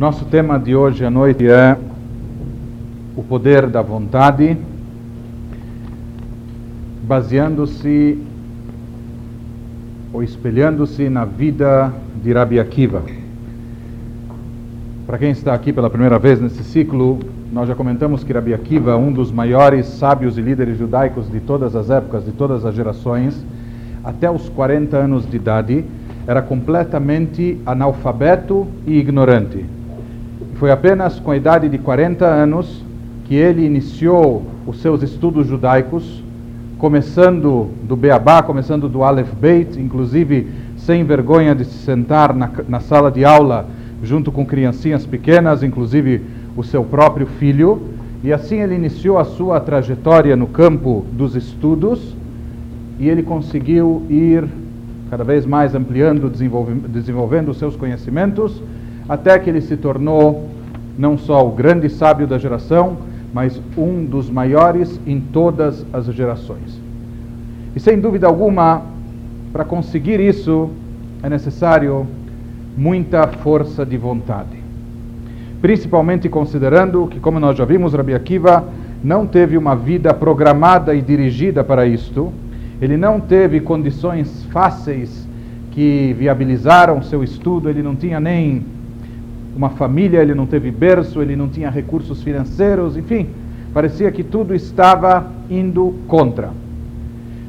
nosso tema de hoje à noite é o poder da vontade, baseando-se ou espelhando-se na vida de Rabi Akiva. Para quem está aqui pela primeira vez nesse ciclo, nós já comentamos que Rabi Akiva, um dos maiores sábios e líderes judaicos de todas as épocas, de todas as gerações, até os 40 anos de idade, era completamente analfabeto e ignorante. Foi apenas com a idade de 40 anos que ele iniciou os seus estudos judaicos, começando do Beabá, começando do Aleph Beit, inclusive sem vergonha de se sentar na, na sala de aula junto com criancinhas pequenas, inclusive o seu próprio filho, e assim ele iniciou a sua trajetória no campo dos estudos e ele conseguiu ir cada vez mais ampliando, desenvolvendo os seus conhecimentos, até que ele se tornou não só o grande sábio da geração, mas um dos maiores em todas as gerações. E sem dúvida alguma, para conseguir isso, é necessário muita força de vontade. Principalmente considerando que, como nós já vimos, Rabi Akiva não teve uma vida programada e dirigida para isto, ele não teve condições fáceis que viabilizaram seu estudo, ele não tinha nem uma família, ele não teve berço, ele não tinha recursos financeiros, enfim, parecia que tudo estava indo contra.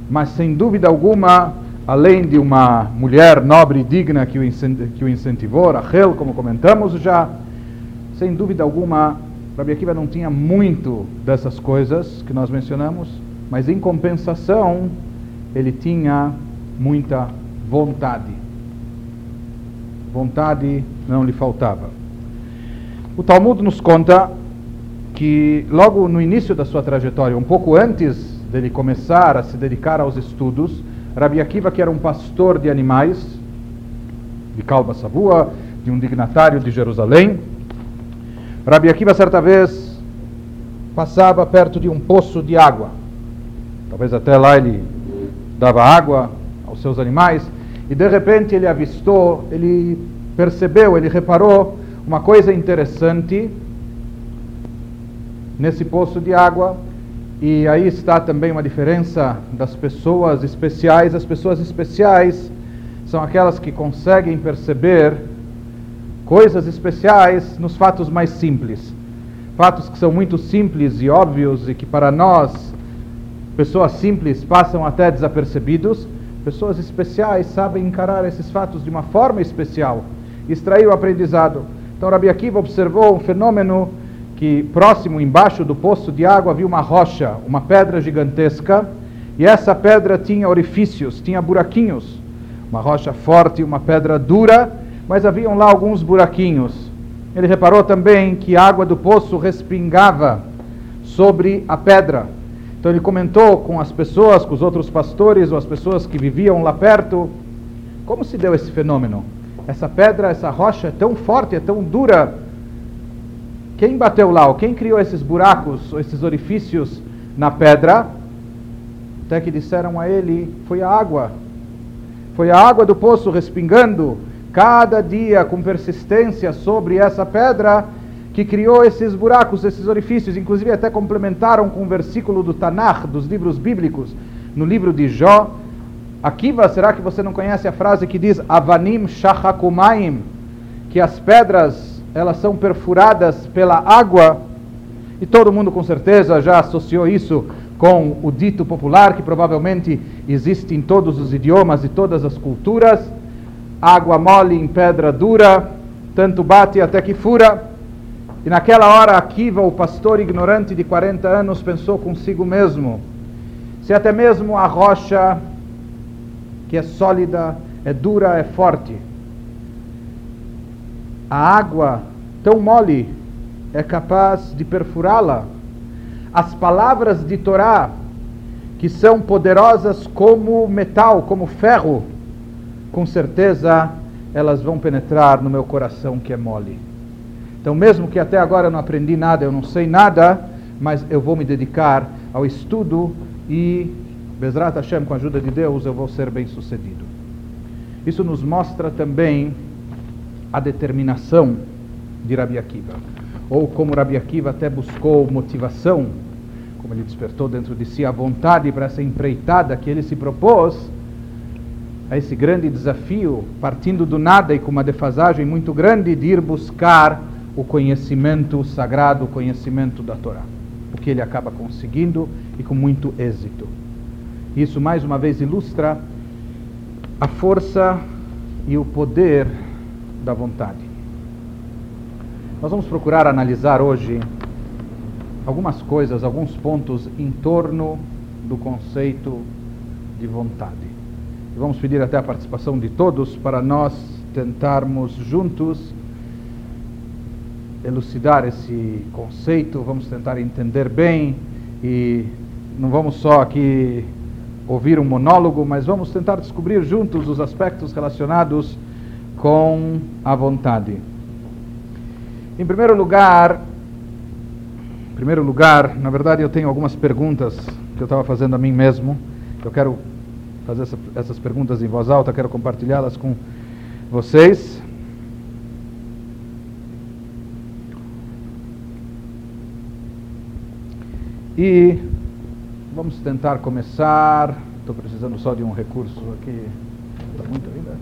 Mas sem dúvida alguma, além de uma mulher nobre e digna que o incentivou, Rachel, como comentamos já, sem dúvida alguma, Rabi Akiva não tinha muito dessas coisas que nós mencionamos, mas em compensação, ele tinha muita vontade. Vontade não lhe faltava. O Talmud nos conta que logo no início da sua trajetória, um pouco antes dele começar a se dedicar aos estudos, Rabi Akiva, que era um pastor de animais, de Kalba Savua, de um dignatário de Jerusalém, Rabi Akiva certa vez passava perto de um poço de água. Talvez até lá ele dava água aos seus animais, e de repente ele avistou, ele percebeu, ele reparou uma coisa interessante nesse poço de água, e aí está também uma diferença das pessoas especiais. As pessoas especiais são aquelas que conseguem perceber coisas especiais nos fatos mais simples. Fatos que são muito simples e óbvios e que para nós Pessoas simples passam até desapercebidos, pessoas especiais sabem encarar esses fatos de uma forma especial, extrair o aprendizado. Então Rabi Akiva observou um fenômeno que próximo, embaixo do poço de água, havia uma rocha, uma pedra gigantesca, e essa pedra tinha orifícios, tinha buraquinhos. Uma rocha forte, uma pedra dura, mas haviam lá alguns buraquinhos. Ele reparou também que a água do poço respingava sobre a pedra. Então ele comentou com as pessoas, com os outros pastores ou as pessoas que viviam lá perto, como se deu esse fenômeno? Essa pedra, essa rocha é tão forte, é tão dura. Quem bateu lá? Quem criou esses buracos, esses orifícios na pedra? Até que disseram a ele: foi a água. Foi a água do poço respingando cada dia com persistência sobre essa pedra que criou esses buracos, esses orifícios, inclusive até complementaram com um versículo do Tanakh, dos livros bíblicos, no livro de Jó. Akiva, será que você não conhece a frase que diz Avanim Shachakumaim, que as pedras elas são perfuradas pela água? E todo mundo com certeza já associou isso com o dito popular que provavelmente existe em todos os idiomas e todas as culturas: água mole em pedra dura, tanto bate até que fura. E naquela hora, Akiva, o pastor ignorante de 40 anos, pensou consigo mesmo: se até mesmo a rocha, que é sólida, é dura, é forte, a água tão mole é capaz de perfurá-la, as palavras de Torá, que são poderosas como metal, como ferro, com certeza elas vão penetrar no meu coração que é mole. Então, mesmo que até agora eu não aprendi nada, eu não sei nada, mas eu vou me dedicar ao estudo e, Bezrat Hashem, com a ajuda de Deus, eu vou ser bem sucedido. Isso nos mostra também a determinação de Rabi Akiva. Ou como Rabi Akiva até buscou motivação, como ele despertou dentro de si a vontade para essa empreitada que ele se propôs, a esse grande desafio, partindo do nada e com uma defasagem muito grande, de ir buscar o conhecimento sagrado, o conhecimento da Torá. O que ele acaba conseguindo e com muito êxito. Isso mais uma vez ilustra a força e o poder da vontade. Nós vamos procurar analisar hoje algumas coisas, alguns pontos em torno do conceito de vontade. E vamos pedir até a participação de todos para nós tentarmos juntos elucidar esse conceito, vamos tentar entender bem e não vamos só aqui ouvir um monólogo, mas vamos tentar descobrir juntos os aspectos relacionados com a vontade. Em primeiro lugar, em primeiro lugar, na verdade eu tenho algumas perguntas que eu estava fazendo a mim mesmo. Eu quero fazer essa, essas perguntas em voz alta, quero compartilhá-las com vocês. E vamos tentar começar. Estou precisando só de um recurso aqui. Está muito ainda?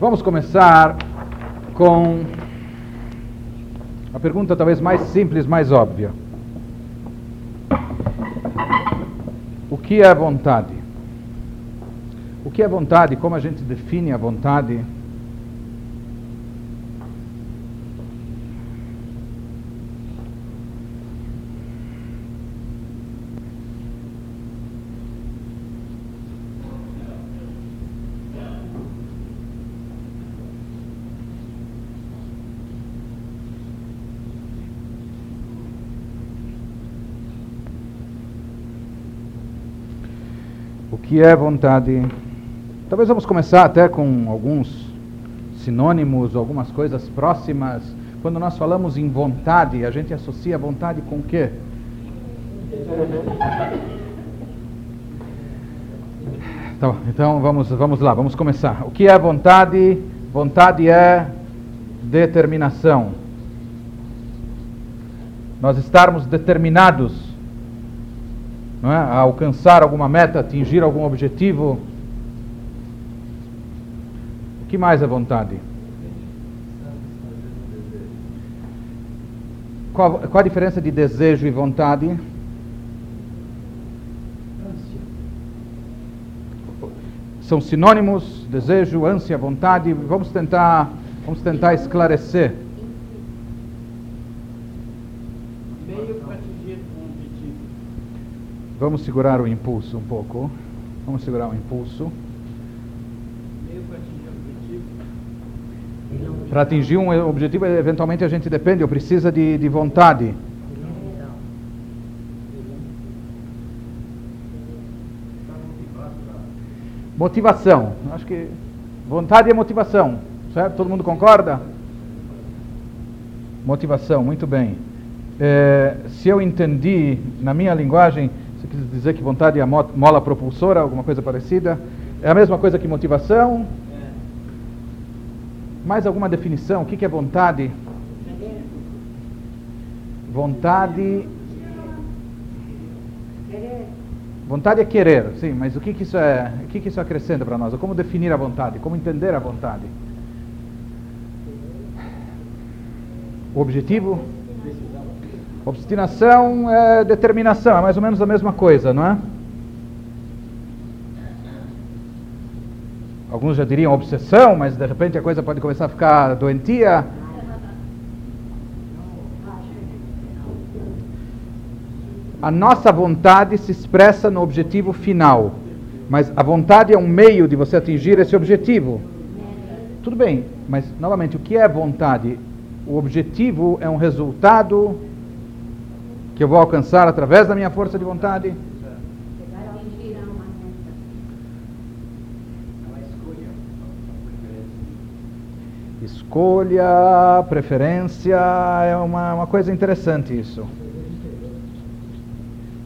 Vamos começar com a pergunta talvez mais simples, mais óbvia. O que é vontade? O que é vontade? Como a gente define a vontade? Que é vontade. Talvez vamos começar até com alguns sinônimos, algumas coisas próximas. Quando nós falamos em vontade, a gente associa vontade com o quê? Então, então vamos, vamos lá, vamos começar. O que é vontade? Vontade é determinação. Nós estarmos determinados é? a alcançar alguma meta, atingir algum objetivo. O que mais é vontade? Qual, qual a diferença de desejo e vontade? São sinônimos, desejo, ânsia, vontade. Vamos tentar, vamos tentar esclarecer. Vamos segurar o impulso um pouco. Vamos segurar o impulso. Para atingir um objetivo, eventualmente a gente depende, ou precisa de, de vontade. Motivação. Acho que vontade é motivação, certo? Todo mundo concorda? Motivação, muito bem. É, se eu entendi na minha linguagem, você quis dizer que vontade é mola propulsora, alguma coisa parecida? É a mesma coisa que motivação? Mais alguma definição? O que é vontade? Vontade. Vontade é querer, sim, mas o que, que isso é? O que, que isso acrescenta para nós? Como definir a vontade? Como entender a vontade? O objetivo? Obstinação é determinação, é mais ou menos a mesma coisa, não é? Alguns já diriam obsessão, mas de repente a coisa pode começar a ficar doentia. A nossa vontade se expressa no objetivo final, mas a vontade é um meio de você atingir esse objetivo. Tudo bem, mas novamente, o que é vontade? O objetivo é um resultado que eu vou alcançar através da minha força de vontade? Escolha, preferência, é uma, uma coisa interessante isso.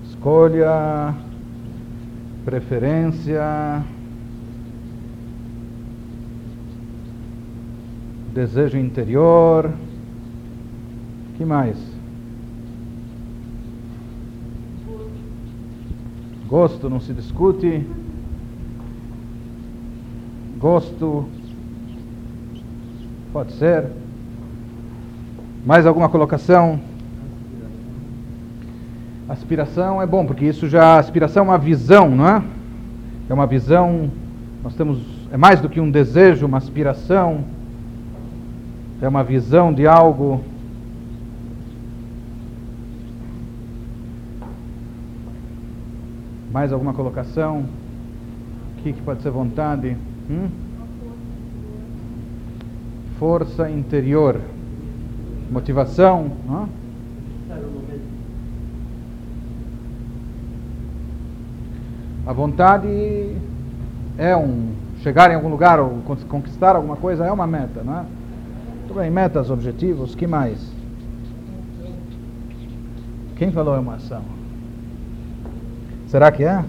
Escolha, preferência, desejo interior, que mais? Gosto não se discute. Gosto pode ser. Mais alguma colocação? Aspiração é bom, porque isso já aspiração é uma visão, não é? É uma visão. Nós temos é mais do que um desejo, uma aspiração. É uma visão de algo Mais alguma colocação? O que, que pode ser vontade? Hum? Força interior. Motivação. Hã? A vontade é um chegar em algum lugar ou conquistar alguma coisa é uma meta, não é? Tudo bem, metas, objetivos, que mais? Quem falou é uma ação? Será que é?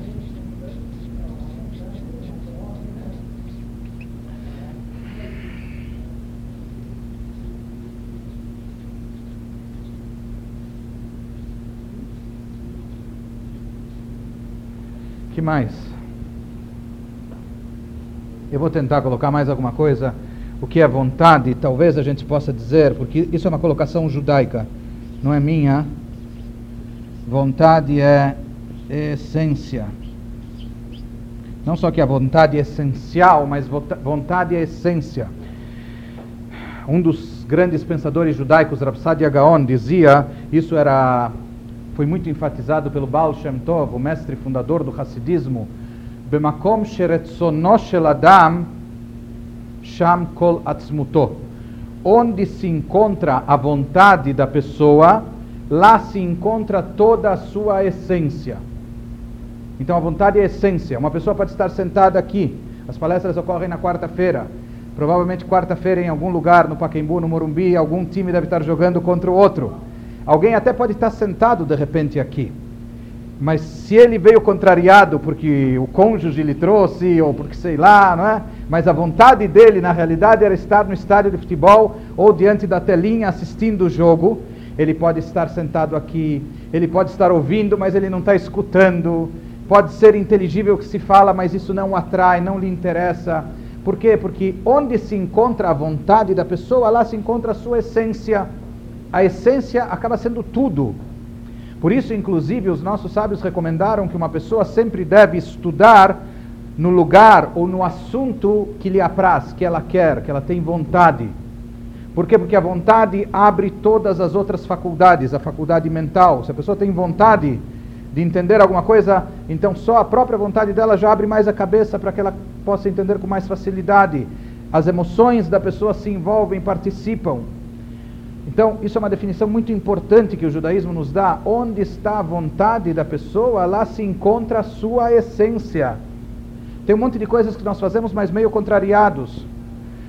que mais? Eu vou tentar colocar mais alguma coisa. O que é vontade, talvez a gente possa dizer, porque isso é uma colocação judaica, não é minha. Vontade é essência. Não só que a vontade é essencial, mas vontade é essência. Um dos grandes pensadores judaicos, Rav Sadia Gaon, dizia, isso era foi muito enfatizado pelo Baal Shem Tov, o mestre fundador do Hassidismo, Bemakom sheretzono shel adam sham kol atzmuto. Onde se encontra a vontade da pessoa, lá se encontra toda a sua essência. Então a vontade é a essência. Uma pessoa pode estar sentada aqui. As palestras ocorrem na quarta-feira. Provavelmente quarta-feira em algum lugar, no Pacaembu, no Morumbi, algum time deve estar jogando contra o outro. Alguém até pode estar sentado de repente aqui. Mas se ele veio contrariado porque o cônjuge lhe trouxe, ou porque sei lá, não é? Mas a vontade dele, na realidade, era estar no estádio de futebol ou diante da telinha assistindo o jogo. Ele pode estar sentado aqui, ele pode estar ouvindo, mas ele não está escutando Pode ser inteligível o que se fala, mas isso não atrai, não lhe interessa. Por quê? Porque onde se encontra a vontade da pessoa, lá se encontra a sua essência. A essência acaba sendo tudo. Por isso, inclusive, os nossos sábios recomendaram que uma pessoa sempre deve estudar no lugar ou no assunto que lhe apraz, que ela quer, que ela tem vontade. Por quê? Porque a vontade abre todas as outras faculdades, a faculdade mental. Se a pessoa tem vontade, de entender alguma coisa, então só a própria vontade dela já abre mais a cabeça para que ela possa entender com mais facilidade. As emoções da pessoa se envolvem, participam. Então, isso é uma definição muito importante que o judaísmo nos dá. Onde está a vontade da pessoa, lá se encontra a sua essência. Tem um monte de coisas que nós fazemos, mas meio contrariados.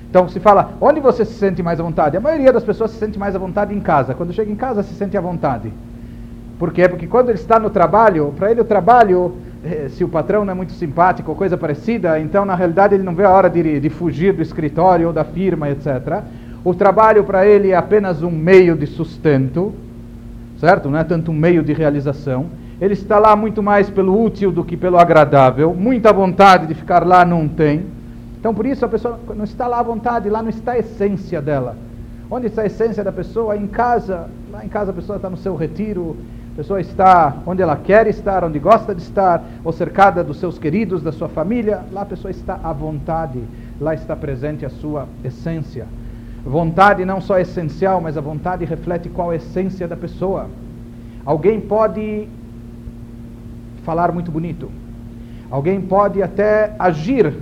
Então, se fala, onde você se sente mais à vontade? A maioria das pessoas se sente mais à vontade em casa. Quando chega em casa, se sente à vontade. Por quê? Porque quando ele está no trabalho, para ele o trabalho, eh, se o patrão não é muito simpático ou coisa parecida, então na realidade ele não vê a hora de, de fugir do escritório ou da firma, etc. O trabalho para ele é apenas um meio de sustento, certo? Não é tanto um meio de realização. Ele está lá muito mais pelo útil do que pelo agradável. Muita vontade de ficar lá não tem. Então por isso a pessoa não está lá à vontade, lá não está a essência dela. Onde está a essência da pessoa? Em casa. Lá em casa a pessoa está no seu retiro, a pessoa está onde ela quer estar, onde gosta de estar, ou cercada dos seus queridos, da sua família, lá a pessoa está à vontade, lá está presente a sua essência. Vontade não só é essencial, mas a vontade reflete qual é a essência da pessoa. Alguém pode falar muito bonito, alguém pode até agir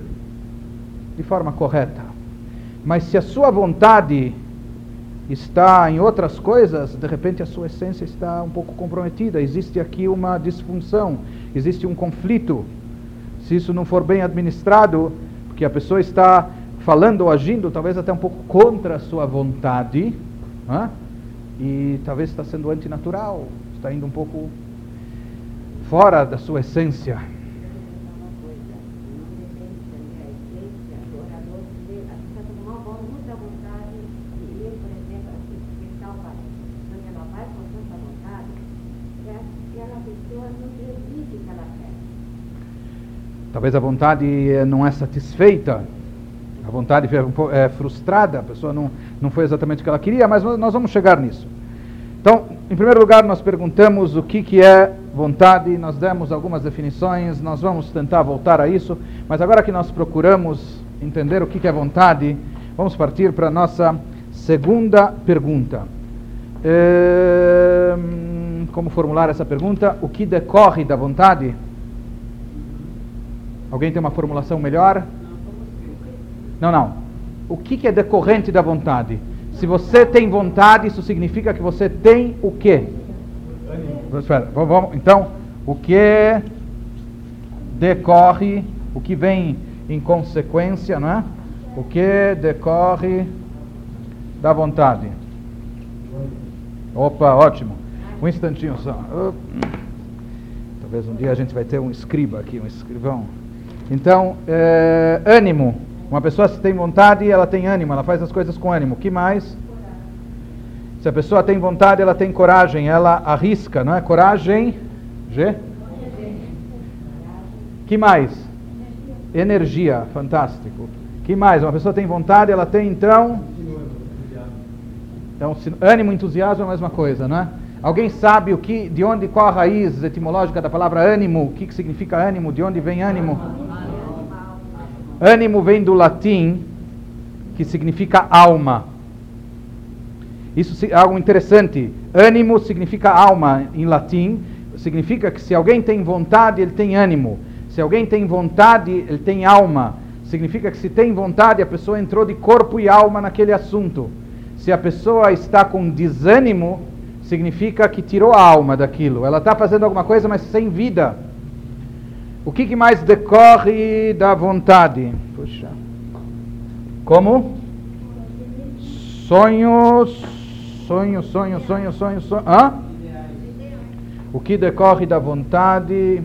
de forma correta, mas se a sua vontade está em outras coisas, de repente a sua essência está um pouco comprometida. Existe aqui uma disfunção, existe um conflito. Se isso não for bem administrado, porque a pessoa está falando ou agindo talvez até um pouco contra a sua vontade, né? e talvez está sendo antinatural, está indo um pouco fora da sua essência. Talvez a vontade não é satisfeita, a vontade é frustrada, a pessoa não, não foi exatamente o que ela queria, mas nós vamos chegar nisso. Então, em primeiro lugar, nós perguntamos o que, que é vontade, nós demos algumas definições, nós vamos tentar voltar a isso, mas agora que nós procuramos entender o que, que é vontade, vamos partir para a nossa segunda pergunta. É, como formular essa pergunta? O que decorre da vontade? Alguém tem uma formulação melhor? Não, não. O que, é decorrente da vontade? Se você tem vontade, isso significa que você tem o quê? Espera, vamos, então, o que decorre, o que vem em consequência, não é? O que decorre da vontade? Opa, ótimo. Um instantinho só. Talvez um dia a gente vai ter um escriba aqui, um escrivão. Então, é, ânimo. Uma pessoa se tem vontade, ela tem ânimo, ela faz as coisas com ânimo. que mais? Se a pessoa tem vontade, ela tem coragem, ela arrisca, não é? Coragem. G? que mais? Energia, fantástico. que mais? Uma pessoa tem vontade, ela tem então. Então, ânimo, entusiasmo é a mesma coisa, não é? Alguém sabe o que, de onde, qual a raiz etimológica da palavra ânimo? O que, que significa ânimo? De onde vem ânimo? Ânimo vem do latim, que significa alma. Isso é algo interessante. Ânimo significa alma em latim. Significa que se alguém tem vontade, ele tem ânimo. Se alguém tem vontade, ele tem alma. Significa que se tem vontade, a pessoa entrou de corpo e alma naquele assunto. Se a pessoa está com desânimo, significa que tirou a alma daquilo. Ela está fazendo alguma coisa, mas sem vida. O que, que mais decorre da vontade? Puxa. Como? Sonhos, sonho, sonho, sonho, sonho, sonho. Hã? O que decorre da vontade?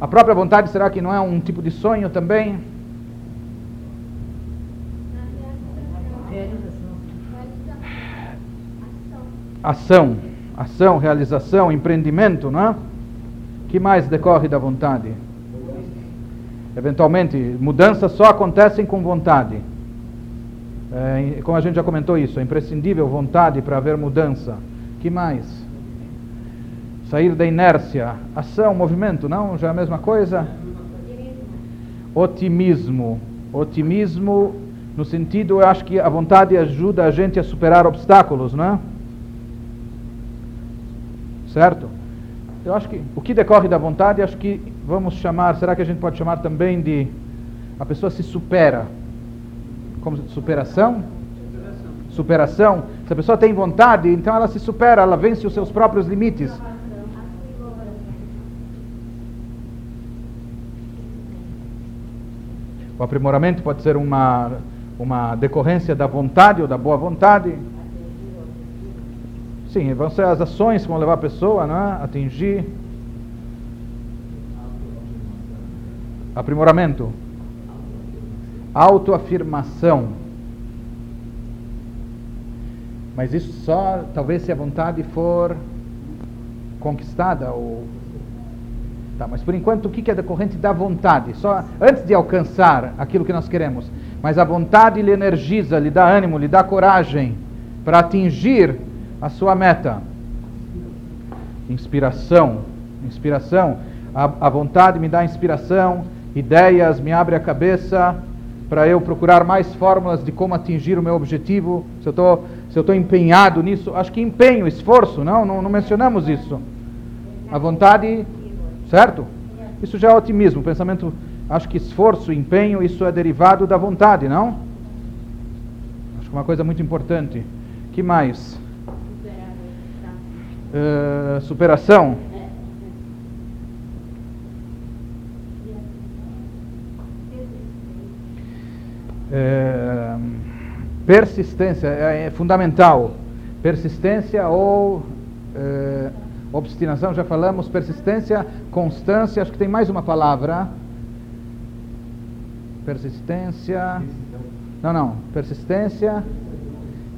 A própria vontade será que não é um tipo de sonho também? Ação, ação, realização, empreendimento, não é? Que mais decorre da vontade? Eventualmente, mudanças só acontecem com vontade. É, como a gente já comentou isso, é imprescindível vontade para haver mudança. que mais? Sair da inércia, ação, movimento, não? Já é a mesma coisa? Otimismo. Otimismo, no sentido, eu acho que a vontade ajuda a gente a superar obstáculos, não é? Certo? Eu acho que o que decorre da vontade, acho que vamos chamar, será que a gente pode chamar também de a pessoa se supera? Como superação? Superação. superação. Se a pessoa tem vontade, então ela se supera, ela vence os seus próprios limites. O aprimoramento pode ser uma, uma decorrência da vontade ou da boa vontade. Sim, vão ser as ações que vão levar a pessoa né, a atingir aprimoramento, autoafirmação. Mas isso só talvez se a vontade for conquistada ou tá, mas por enquanto o que é decorrente da vontade? Só antes de alcançar aquilo que nós queremos, mas a vontade lhe energiza, lhe dá ânimo, lhe dá coragem para atingir a sua meta. Inspiração. Inspiração. A, a vontade me dá inspiração, ideias, me abre a cabeça para eu procurar mais fórmulas de como atingir o meu objetivo. Se eu tô, estou empenhado nisso, acho que empenho, esforço, não? não? Não mencionamos isso. A vontade, certo? Isso já é otimismo, pensamento. Acho que esforço, empenho, isso é derivado da vontade, não? Acho que é uma coisa muito importante. que mais? Uh, superação. É, persistência é, é, fundamental. Persistência ou é, obstinação, já falamos. Persistência, constância, acho que tem mais uma palavra. Persistência. Não, não. Persistência.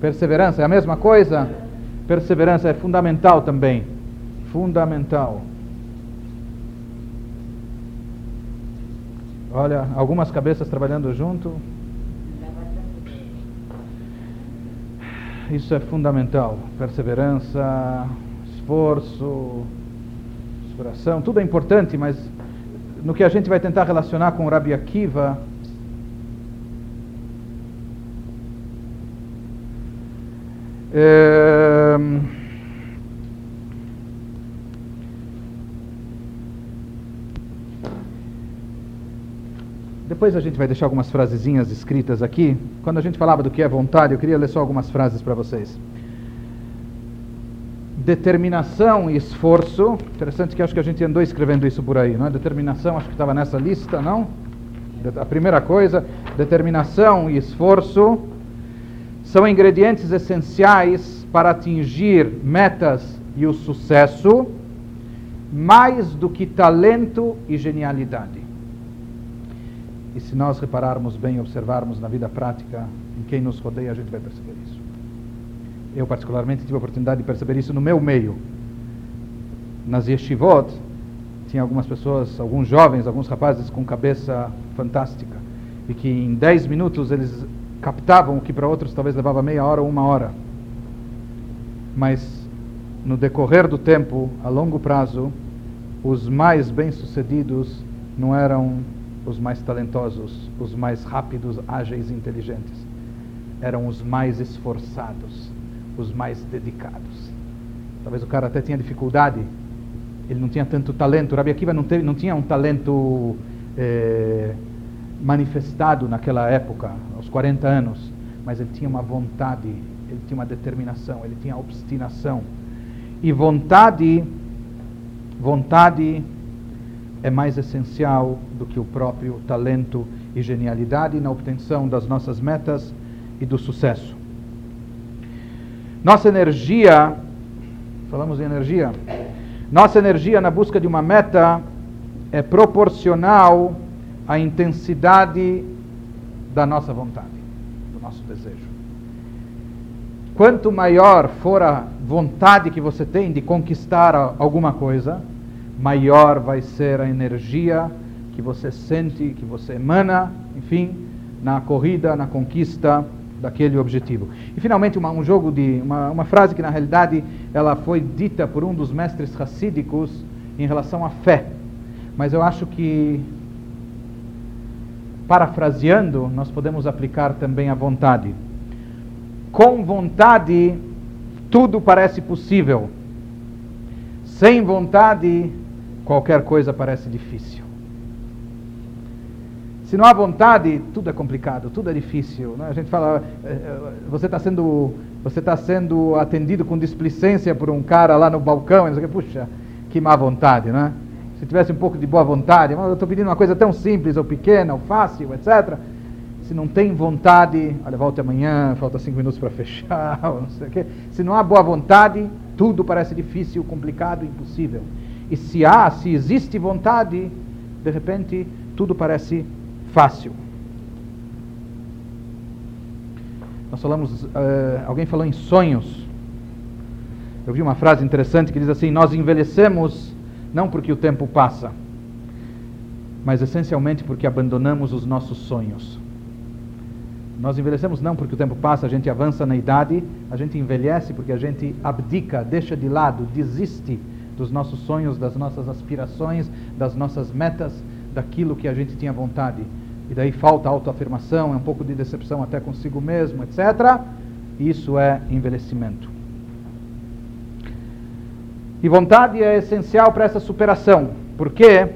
Perseverança, é a mesma coisa? Perseverança é fundamental também. Fundamental. Olha, algumas cabeças trabalhando junto. Isso é fundamental. Perseverança, esforço, inspiração, tudo é importante, mas no que a gente vai tentar relacionar com o Rabi Akiva, é, Depois a gente vai deixar algumas frasezinhas escritas aqui. Quando a gente falava do que é vontade, eu queria ler só algumas frases para vocês. Determinação e esforço. Interessante que acho que a gente andou escrevendo isso por aí, não é? Determinação, acho que estava nessa lista, não? A primeira coisa, determinação e esforço são ingredientes essenciais para atingir metas e o sucesso, mais do que talento e genialidade. E se nós repararmos bem, observarmos na vida prática, em quem nos rodeia, a gente vai perceber isso. Eu, particularmente, tive a oportunidade de perceber isso no meu meio. Nas yeshivot, tinha algumas pessoas, alguns jovens, alguns rapazes com cabeça fantástica. E que em 10 minutos eles captavam o que para outros talvez levava meia hora ou uma hora. Mas no decorrer do tempo, a longo prazo, os mais bem-sucedidos não eram os mais talentosos, os mais rápidos, ágeis e inteligentes. Eram os mais esforçados, os mais dedicados. Talvez o cara até tinha dificuldade, ele não tinha tanto talento. O Rabi Akiva não, teve, não tinha um talento eh, manifestado naquela época, aos 40 anos, mas ele tinha uma vontade, ele tinha uma determinação, ele tinha obstinação. E vontade, vontade é mais essencial do que o próprio talento e genialidade na obtenção das nossas metas e do sucesso. Nossa energia, falamos em energia, nossa energia na busca de uma meta é proporcional à intensidade da nossa vontade, do nosso desejo. Quanto maior for a vontade que você tem de conquistar alguma coisa, maior vai ser a energia que você sente, que você emana, enfim, na corrida, na conquista daquele objetivo. E finalmente uma, um jogo de uma, uma frase que na realidade ela foi dita por um dos mestres racídicos em relação à fé, mas eu acho que parafraseando nós podemos aplicar também a vontade. Com vontade tudo parece possível. Sem vontade qualquer coisa parece difícil. Se não há vontade, tudo é complicado, tudo é difícil. Né? A gente fala, eh, eh, você está sendo, você está sendo atendido com displicência por um cara lá no balcão, e puxa, que má vontade, né? Se tivesse um pouco de boa vontade, eu estou pedindo uma coisa tão simples, ou pequena, ou fácil, etc. Se não tem vontade, olha, volte amanhã, falta cinco minutos para fechar, não sei o quê. Se não há boa vontade, tudo parece difícil, complicado, impossível. E se há, se existe vontade, de repente tudo parece fácil. Nós falamos, uh, alguém falou em sonhos. Eu vi uma frase interessante que diz assim: Nós envelhecemos não porque o tempo passa, mas essencialmente porque abandonamos os nossos sonhos. Nós envelhecemos não porque o tempo passa, a gente avança na idade, a gente envelhece porque a gente abdica, deixa de lado, desiste dos nossos sonhos, das nossas aspirações, das nossas metas, daquilo que a gente tinha vontade. E daí falta autoafirmação, é um pouco de decepção até consigo mesmo, etc. Isso é envelhecimento. E vontade é essencial para essa superação. Por quê?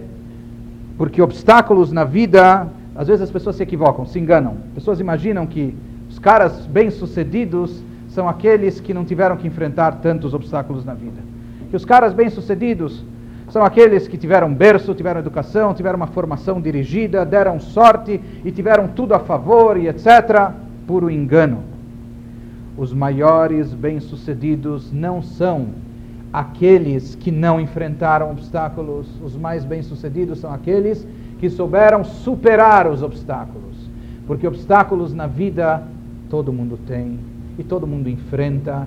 Porque obstáculos na vida, às vezes as pessoas se equivocam, se enganam. Pessoas imaginam que os caras bem-sucedidos são aqueles que não tiveram que enfrentar tantos obstáculos na vida que os caras bem-sucedidos são aqueles que tiveram berço, tiveram educação, tiveram uma formação dirigida, deram sorte e tiveram tudo a favor e etc. Puro engano. Os maiores bem-sucedidos não são aqueles que não enfrentaram obstáculos, os mais bem-sucedidos são aqueles que souberam superar os obstáculos. Porque obstáculos na vida todo mundo tem e todo mundo enfrenta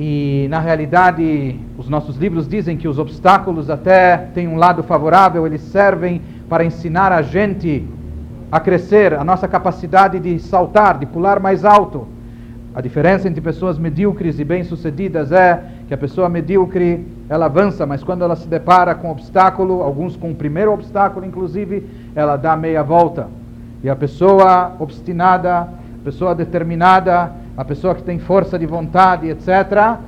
e, na realidade, os nossos livros dizem que os obstáculos até têm um lado favorável, eles servem para ensinar a gente a crescer, a nossa capacidade de saltar, de pular mais alto. A diferença entre pessoas medíocres e bem-sucedidas é que a pessoa medíocre ela avança, mas quando ela se depara com obstáculo, alguns com o primeiro obstáculo inclusive, ela dá meia volta. E a pessoa obstinada, a pessoa determinada, a pessoa que tem força de vontade, etc.,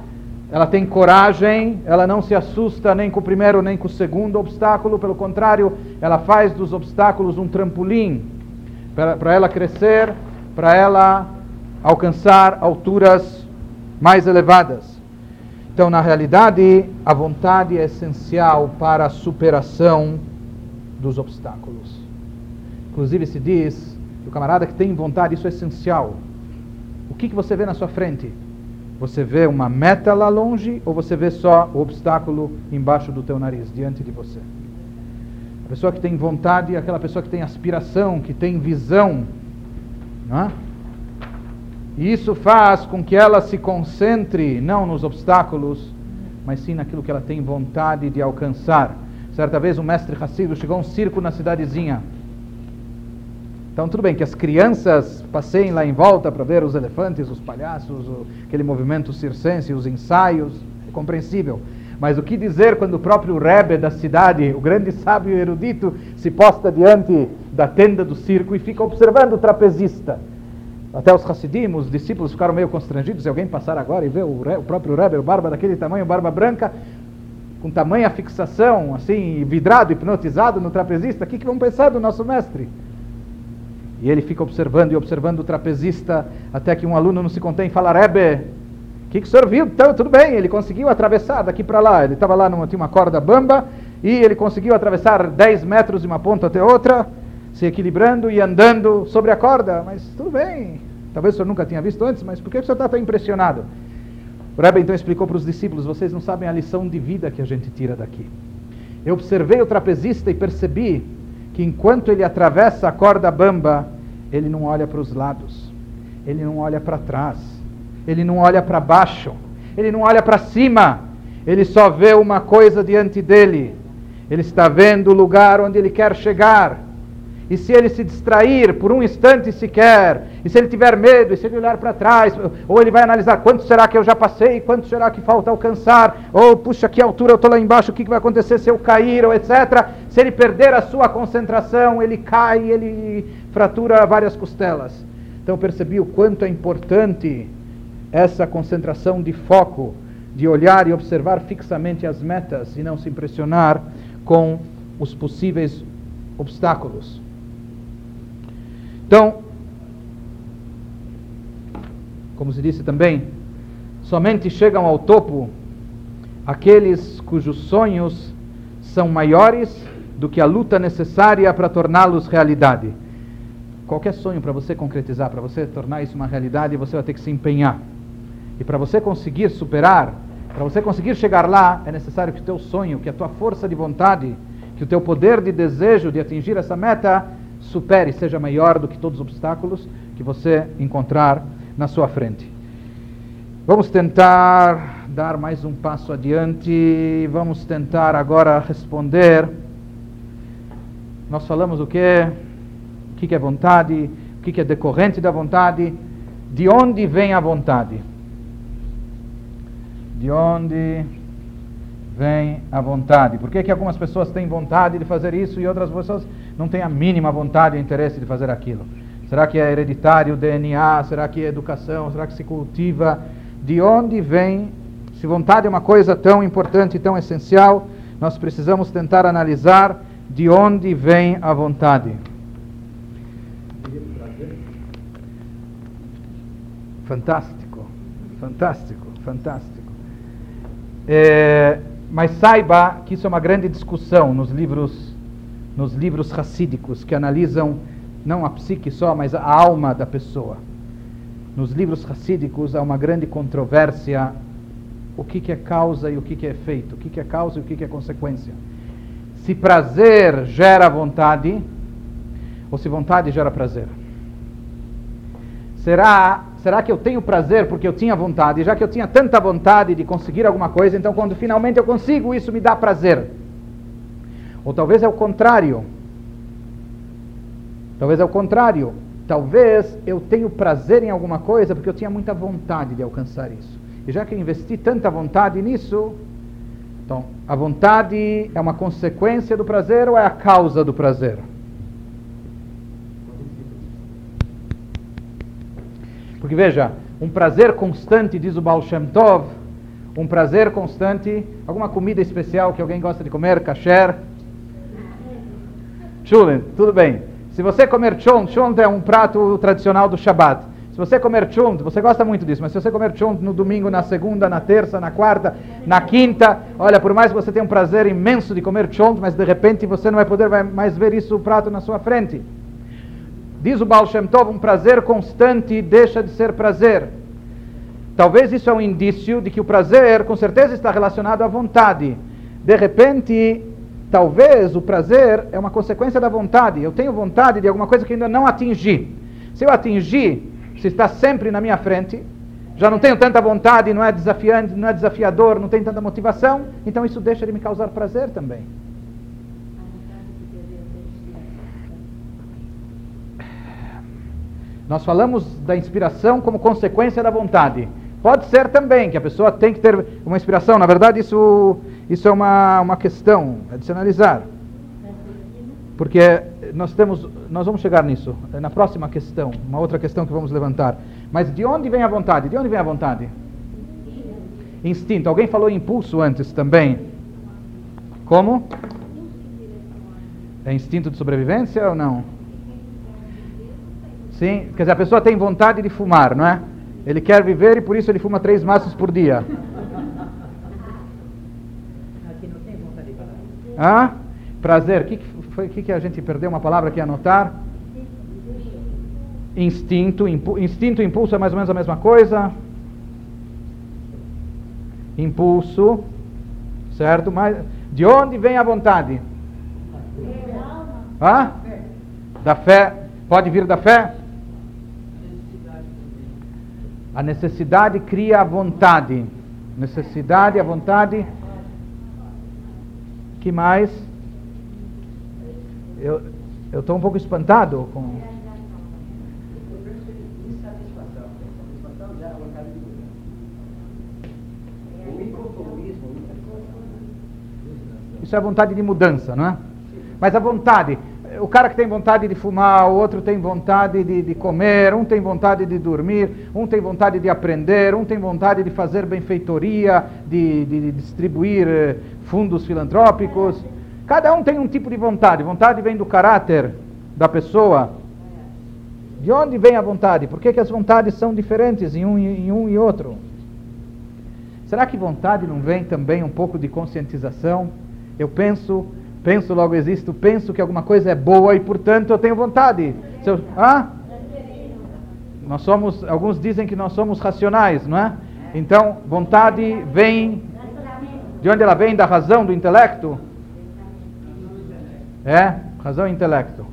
ela tem coragem, ela não se assusta nem com o primeiro nem com o segundo obstáculo, pelo contrário, ela faz dos obstáculos um trampolim para ela crescer, para ela alcançar alturas mais elevadas. Então, na realidade, a vontade é essencial para a superação dos obstáculos. Inclusive, se diz que o camarada que tem vontade, isso é essencial. O que, que você vê na sua frente? Você vê uma meta lá longe ou você vê só o obstáculo embaixo do teu nariz, diante de você? A pessoa que tem vontade é aquela pessoa que tem aspiração, que tem visão. Não é? E isso faz com que ela se concentre não nos obstáculos, mas sim naquilo que ela tem vontade de alcançar. Certa vez um mestre Hassido chegou a um circo na cidadezinha então, tudo bem que as crianças passeiem lá em volta para ver os elefantes, os palhaços, o, aquele movimento circense, os ensaios, é compreensível. Mas o que dizer quando o próprio Rebbe da cidade, o grande sábio erudito, se posta diante da tenda do circo e fica observando o trapezista? Até os Hassidim, os discípulos ficaram meio constrangidos se alguém passar agora e ver o, o próprio Rebbe, o barba daquele tamanho, barba branca, com tamanha fixação, assim, vidrado, hipnotizado no trapezista, o que, que vão pensar do nosso mestre? E ele fica observando e observando o trapezista, até que um aluno não se contém e fala: Rebe, o que, que o senhor viu? Então, tudo bem, ele conseguiu atravessar daqui para lá. Ele estava lá, numa, tinha uma corda bamba, e ele conseguiu atravessar 10 metros de uma ponta até outra, se equilibrando e andando sobre a corda. Mas tudo bem, talvez o senhor nunca tenha visto antes, mas por que o senhor está tão impressionado? O Rebbe então explicou para os discípulos: vocês não sabem a lição de vida que a gente tira daqui. Eu observei o trapezista e percebi que enquanto ele atravessa a corda bamba, ele não olha para os lados, ele não olha para trás, ele não olha para baixo, ele não olha para cima, ele só vê uma coisa diante dele. Ele está vendo o lugar onde ele quer chegar. E se ele se distrair por um instante sequer, e se ele tiver medo, e se ele olhar para trás, ou ele vai analisar quanto será que eu já passei, quanto será que falta alcançar, ou puxa, que altura eu estou lá embaixo, o que vai acontecer se eu cair, ou etc. Se ele perder a sua concentração, ele cai, ele fratura várias costelas. Então percebi o quanto é importante essa concentração de foco, de olhar e observar fixamente as metas e não se impressionar com os possíveis obstáculos. Então, como se disse também, somente chegam ao topo aqueles cujos sonhos são maiores do que a luta necessária para torná-los realidade. Qualquer sonho para você concretizar, para você tornar isso uma realidade, você vai ter que se empenhar. E para você conseguir superar, para você conseguir chegar lá, é necessário que o teu sonho, que a tua força de vontade, que o teu poder de desejo de atingir essa meta supere, seja maior do que todos os obstáculos que você encontrar na sua frente. Vamos tentar dar mais um passo adiante, vamos tentar agora responder. Nós falamos o que? O que é vontade? O que é decorrente da vontade? De onde vem a vontade? De onde vem a vontade? Por que, que algumas pessoas têm vontade de fazer isso e outras pessoas não tem a mínima vontade ou interesse de fazer aquilo. Será que é hereditário, DNA? Será que é educação? Será que se cultiva? De onde vem? Se vontade é uma coisa tão importante e tão essencial, nós precisamos tentar analisar de onde vem a vontade. Fantástico, fantástico, fantástico. É, mas saiba que isso é uma grande discussão nos livros nos livros racídicos que analisam não a psique só, mas a alma da pessoa. Nos livros racídicos há uma grande controvérsia o que, que é causa e o que, que é efeito, o que, que é causa e o que, que é consequência. Se prazer gera vontade, ou se vontade gera prazer. Será, será que eu tenho prazer porque eu tinha vontade? Já que eu tinha tanta vontade de conseguir alguma coisa, então quando finalmente eu consigo, isso me dá prazer. Ou talvez é o contrário. Talvez é o contrário. Talvez eu tenho prazer em alguma coisa porque eu tinha muita vontade de alcançar isso. E já que eu investi tanta vontade nisso, então a vontade é uma consequência do prazer ou é a causa do prazer? Porque veja, um prazer constante, diz o Baal Shem Tov, um prazer constante, alguma comida especial que alguém gosta de comer, kasher. Chulen, tudo bem. Se você comer chunt, chunt é um prato tradicional do Shabbat. Se você comer chunt, você gosta muito disso, mas se você comer chunt no domingo, na segunda, na terça, na quarta, na quinta, olha, por mais que você tenha um prazer imenso de comer chunt, mas de repente você não vai poder mais ver isso, o prato na sua frente. Diz o Baal Shem Tov, um prazer constante deixa de ser prazer. Talvez isso é um indício de que o prazer, com certeza, está relacionado à vontade. De repente, talvez o prazer é uma consequência da vontade. Eu tenho vontade de alguma coisa que ainda não atingi. Se eu atingir, se está sempre na minha frente, já não tenho tanta vontade, não é desafiante, não é desafiador, não tem tanta motivação, então isso deixa de me causar prazer também. Nós falamos da inspiração como consequência da vontade. Pode ser também que a pessoa tem que ter uma inspiração. Na verdade, isso, isso é uma, uma questão a de se analisar. Porque nós temos, nós vamos chegar nisso na próxima questão, uma outra questão que vamos levantar. Mas de onde vem a vontade? De onde vem a vontade? Instinto. Alguém falou impulso antes também. Como? É instinto de sobrevivência ou não? Sim, quer dizer, a pessoa tem vontade de fumar, não é? Ele quer viver e por isso ele fuma três maços por dia. Aqui não tem vontade de falar. Ah? Prazer. O que, foi que, que a gente perdeu uma palavra aqui a anotar? Instinto. Impu, instinto e impulso é mais ou menos a mesma coisa. Impulso. Certo? Mas de onde vem a vontade? Ah? Da fé. Pode vir da fé? A necessidade cria a vontade. Necessidade, a vontade. que mais? Eu estou um pouco espantado com. Isso é vontade de mudança, não é? Mas a vontade, o cara que tem vontade de fumar, o outro tem vontade de, de, comer, um tem vontade de dormir, um tem vontade de aprender, um tem vontade de fazer benfeitoria, de, de, de distribuir eh, fundos filantrópicos. Cada um tem um tipo de vontade. Vontade vem do caráter da pessoa. De onde vem a vontade? Por que, que as vontades são diferentes em um, em um e outro? Será que vontade não vem também um pouco de conscientização? Eu penso Penso, logo existo, penso que alguma coisa é boa e, portanto, eu tenho vontade. Eu, ah? Nós somos, alguns dizem que nós somos racionais, não é? Então, vontade vem. De onde ela vem? Da razão, do intelecto? É, razão e intelecto.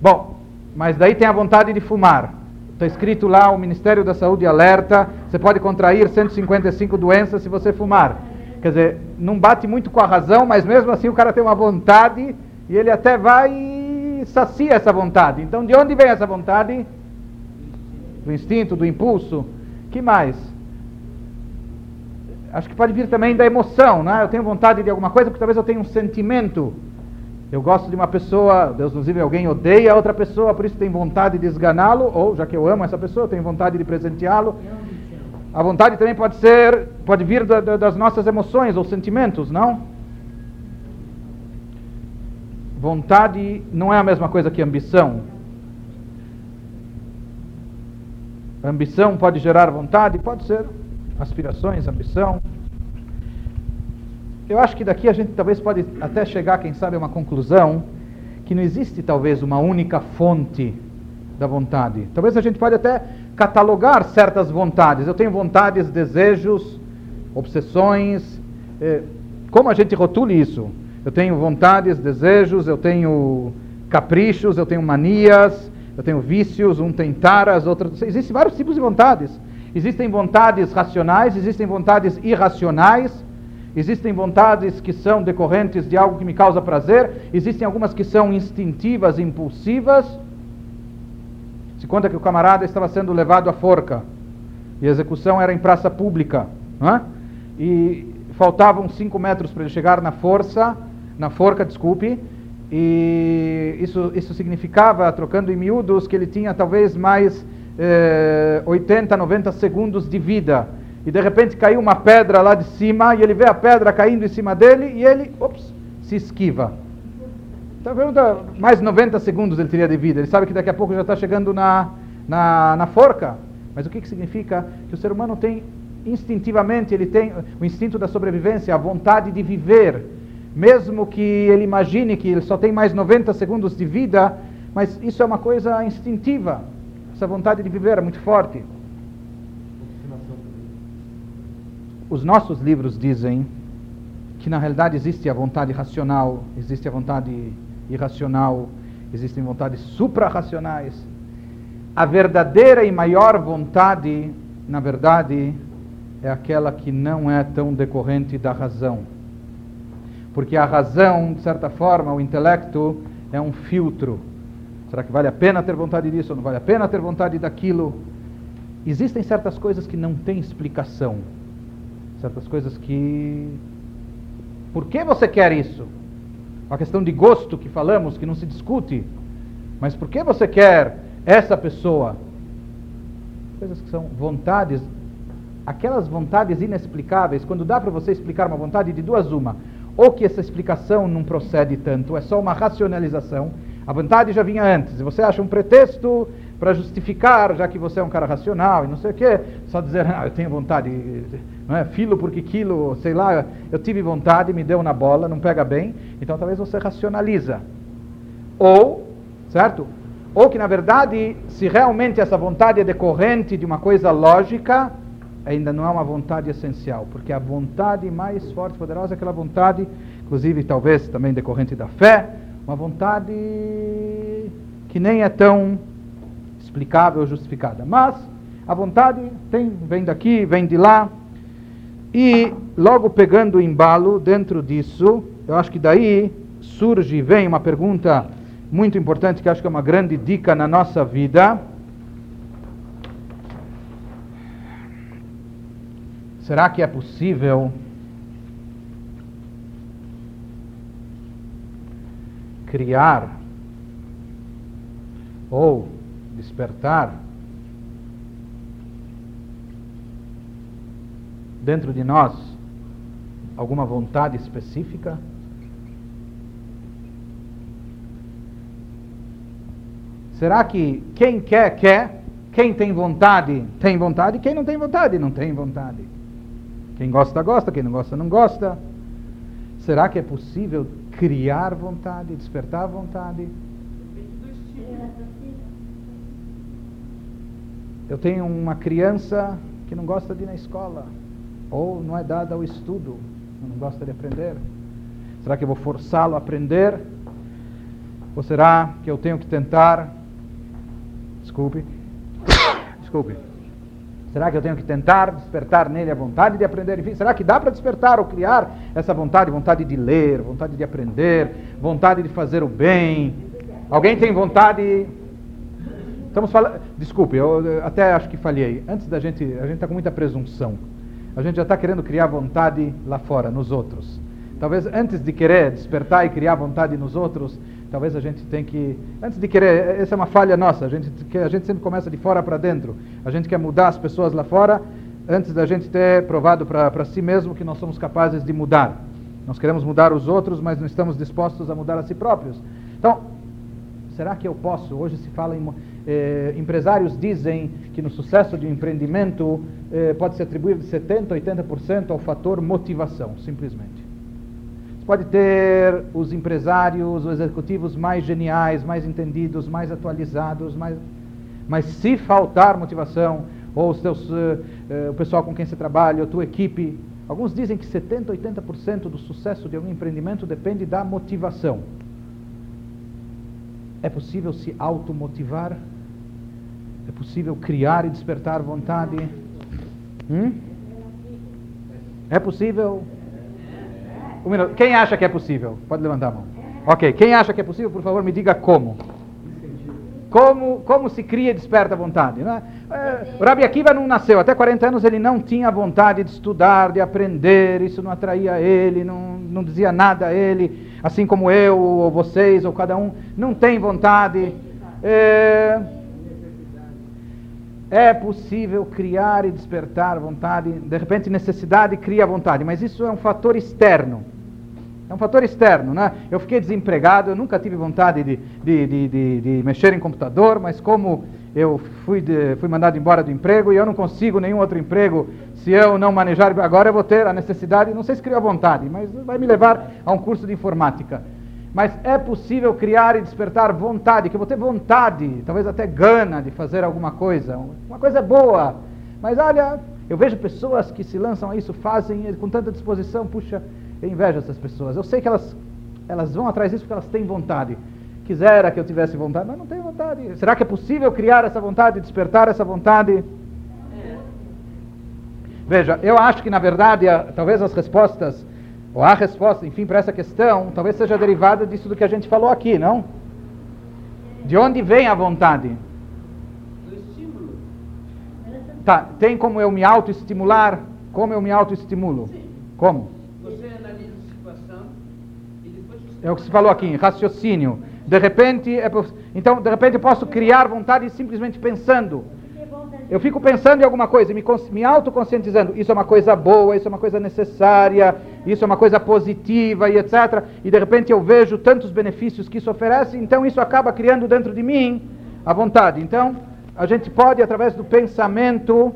Bom, mas daí tem a vontade de fumar. Está escrito lá, o Ministério da Saúde alerta, você pode contrair 155 doenças se você fumar. Quer dizer, não bate muito com a razão, mas mesmo assim o cara tem uma vontade e ele até vai e sacia essa vontade. Então, de onde vem essa vontade? Do instinto, do impulso? Que mais? Acho que pode vir também da emoção, né? Eu tenho vontade de alguma coisa porque talvez eu tenha um sentimento. Eu gosto de uma pessoa, Deus nos livre, alguém odeia a outra pessoa, por isso tem vontade de esganá-lo, ou já que eu amo essa pessoa, eu tenho vontade de presenteá-lo. A vontade também pode ser, pode vir da, da, das nossas emoções ou sentimentos, não? Vontade não é a mesma coisa que ambição. Ambição pode gerar vontade? Pode ser. Aspirações, ambição. Eu acho que daqui a gente talvez pode até chegar, quem sabe, a uma conclusão que não existe talvez uma única fonte da vontade. Talvez a gente pode até catalogar certas vontades. Eu tenho vontades, desejos, obsessões. Eh, como a gente rotule isso? Eu tenho vontades, desejos, eu tenho caprichos, eu tenho manias, eu tenho vícios, um tem taras, outro. Existem vários tipos de vontades. Existem vontades racionais, existem vontades irracionais. Existem vontades que são decorrentes de algo que me causa prazer, existem algumas que são instintivas, impulsivas. Se conta que o camarada estava sendo levado à forca e a execução era em praça pública, é? e faltavam cinco metros para ele chegar na força, na forca, desculpe, e isso, isso significava, trocando em miúdos, que ele tinha talvez mais eh, 80, 90 segundos de vida e de repente caiu uma pedra lá de cima, e ele vê a pedra caindo em cima dele, e ele, ops, se esquiva. Então pergunta, mais 90 segundos ele teria de vida. Ele sabe que daqui a pouco já está chegando na, na, na forca. Mas o que, que significa? Que o ser humano tem, instintivamente, ele tem o instinto da sobrevivência, a vontade de viver. Mesmo que ele imagine que ele só tem mais 90 segundos de vida, mas isso é uma coisa instintiva. Essa vontade de viver é muito forte. Os nossos livros dizem que na realidade existe a vontade racional, existe a vontade irracional, existem vontades suprarracionais. A verdadeira e maior vontade, na verdade, é aquela que não é tão decorrente da razão. Porque a razão, de certa forma, o intelecto é um filtro. Será que vale a pena ter vontade disso ou não vale a pena ter vontade daquilo? Existem certas coisas que não têm explicação certas coisas que. Por que você quer isso? Uma questão de gosto que falamos, que não se discute. Mas por que você quer essa pessoa? Coisas que são vontades, aquelas vontades inexplicáveis, quando dá para você explicar uma vontade de duas uma, ou que essa explicação não procede tanto, é só uma racionalização, a vontade já vinha antes, e você acha um pretexto para justificar, já que você é um cara racional e não sei o quê, só dizer, ah, eu tenho vontade, não é? Filo porque quilo, sei lá, eu tive vontade, me deu na bola, não pega bem, então talvez você racionaliza. Ou, certo? Ou que na verdade, se realmente essa vontade é decorrente de uma coisa lógica, ainda não é uma vontade essencial, porque a vontade mais forte, poderosa é aquela vontade, inclusive talvez também decorrente da fé, uma vontade que nem é tão explicável justificada. Mas a vontade tem, vem daqui, vem de lá, e logo pegando o embalo dentro disso, eu acho que daí surge e vem uma pergunta muito importante que acho que é uma grande dica na nossa vida. Será que é possível criar ou despertar dentro de nós alguma vontade específica? Será que quem quer, quer? Quem tem vontade, tem vontade? Quem não tem vontade, não tem vontade. Quem gosta, gosta. Quem não gosta, não gosta. Será que é possível criar vontade, despertar vontade? Eu tenho uma criança que não gosta de ir na escola ou não é dada ao estudo, não gosta de aprender? Será que eu vou forçá-lo a aprender? Ou será que eu tenho que tentar? Desculpe. Desculpe. Será que eu tenho que tentar despertar nele a vontade de aprender? Enfim, será que dá para despertar ou criar essa vontade? Vontade de ler, vontade de aprender, vontade de fazer o bem. Alguém tem vontade? Estamos falando. Desculpe, eu até acho que falhei. Antes da gente. A gente está com muita presunção a gente já está querendo criar vontade lá fora, nos outros. Talvez antes de querer despertar e criar vontade nos outros, talvez a gente tem que, antes de querer, essa é uma falha nossa, a gente, a gente sempre começa de fora para dentro. A gente quer mudar as pessoas lá fora antes da gente ter provado para si mesmo que nós somos capazes de mudar. Nós queremos mudar os outros, mas não estamos dispostos a mudar a si próprios. Então, será que eu posso? Hoje se fala em eh, empresários dizem que no sucesso de um empreendimento eh, pode se atribuir de 70% a 80% ao fator motivação, simplesmente. Você pode ter os empresários, os executivos mais geniais, mais entendidos, mais atualizados, mais... mas se faltar motivação, ou os teus, eh, eh o pessoal com quem você trabalha, a tua equipe, alguns dizem que 70% a 80% do sucesso de algum empreendimento depende da motivação. É possível se automotivar? É possível criar e despertar vontade? Hum? É possível? Um minuto. Quem acha que é possível? Pode levantar a mão. Ok. Quem acha que é possível, por favor, me diga como. Como, como se cria e desperta a vontade. Não é? É, Rabi Akiva não nasceu, até 40 anos ele não tinha vontade de estudar, de aprender, isso não atraía ele, não, não dizia nada a ele, assim como eu, ou vocês, ou cada um, não tem vontade. É, é possível criar e despertar vontade, de repente necessidade cria vontade, mas isso é um fator externo. É um fator externo, né? Eu fiquei desempregado, eu nunca tive vontade de, de, de, de, de mexer em computador, mas como eu fui, de, fui mandado embora do emprego e eu não consigo nenhum outro emprego se eu não manejar, agora eu vou ter a necessidade, não sei se cria vontade, mas vai me levar a um curso de informática. Mas é possível criar e despertar vontade, que eu vou ter vontade, talvez até gana de fazer alguma coisa, uma coisa boa. Mas olha, eu vejo pessoas que se lançam a isso, fazem com tanta disposição, puxa, eu invejo essas pessoas. Eu sei que elas, elas vão atrás disso porque elas têm vontade. Quisera que eu tivesse vontade, mas não tenho vontade. Será que é possível criar essa vontade, despertar essa vontade? Veja, eu acho que na verdade, talvez as respostas, ou a resposta, enfim, para essa questão, talvez seja derivada disso do que a gente falou aqui, não? De onde vem a vontade? Do estímulo. Tá, tem como eu me autoestimular? Como eu me autoestimulo? Como? É o que se falou aqui, raciocínio. De repente, é, então, de repente eu posso criar vontade simplesmente pensando. Eu fico pensando em alguma coisa, me, me autoconscientizando. Isso é uma coisa boa, isso é uma coisa necessária, isso é uma coisa positiva e etc. E de repente eu vejo tantos benefícios que isso oferece, então isso acaba criando dentro de mim a vontade. Então, a gente pode, através do pensamento,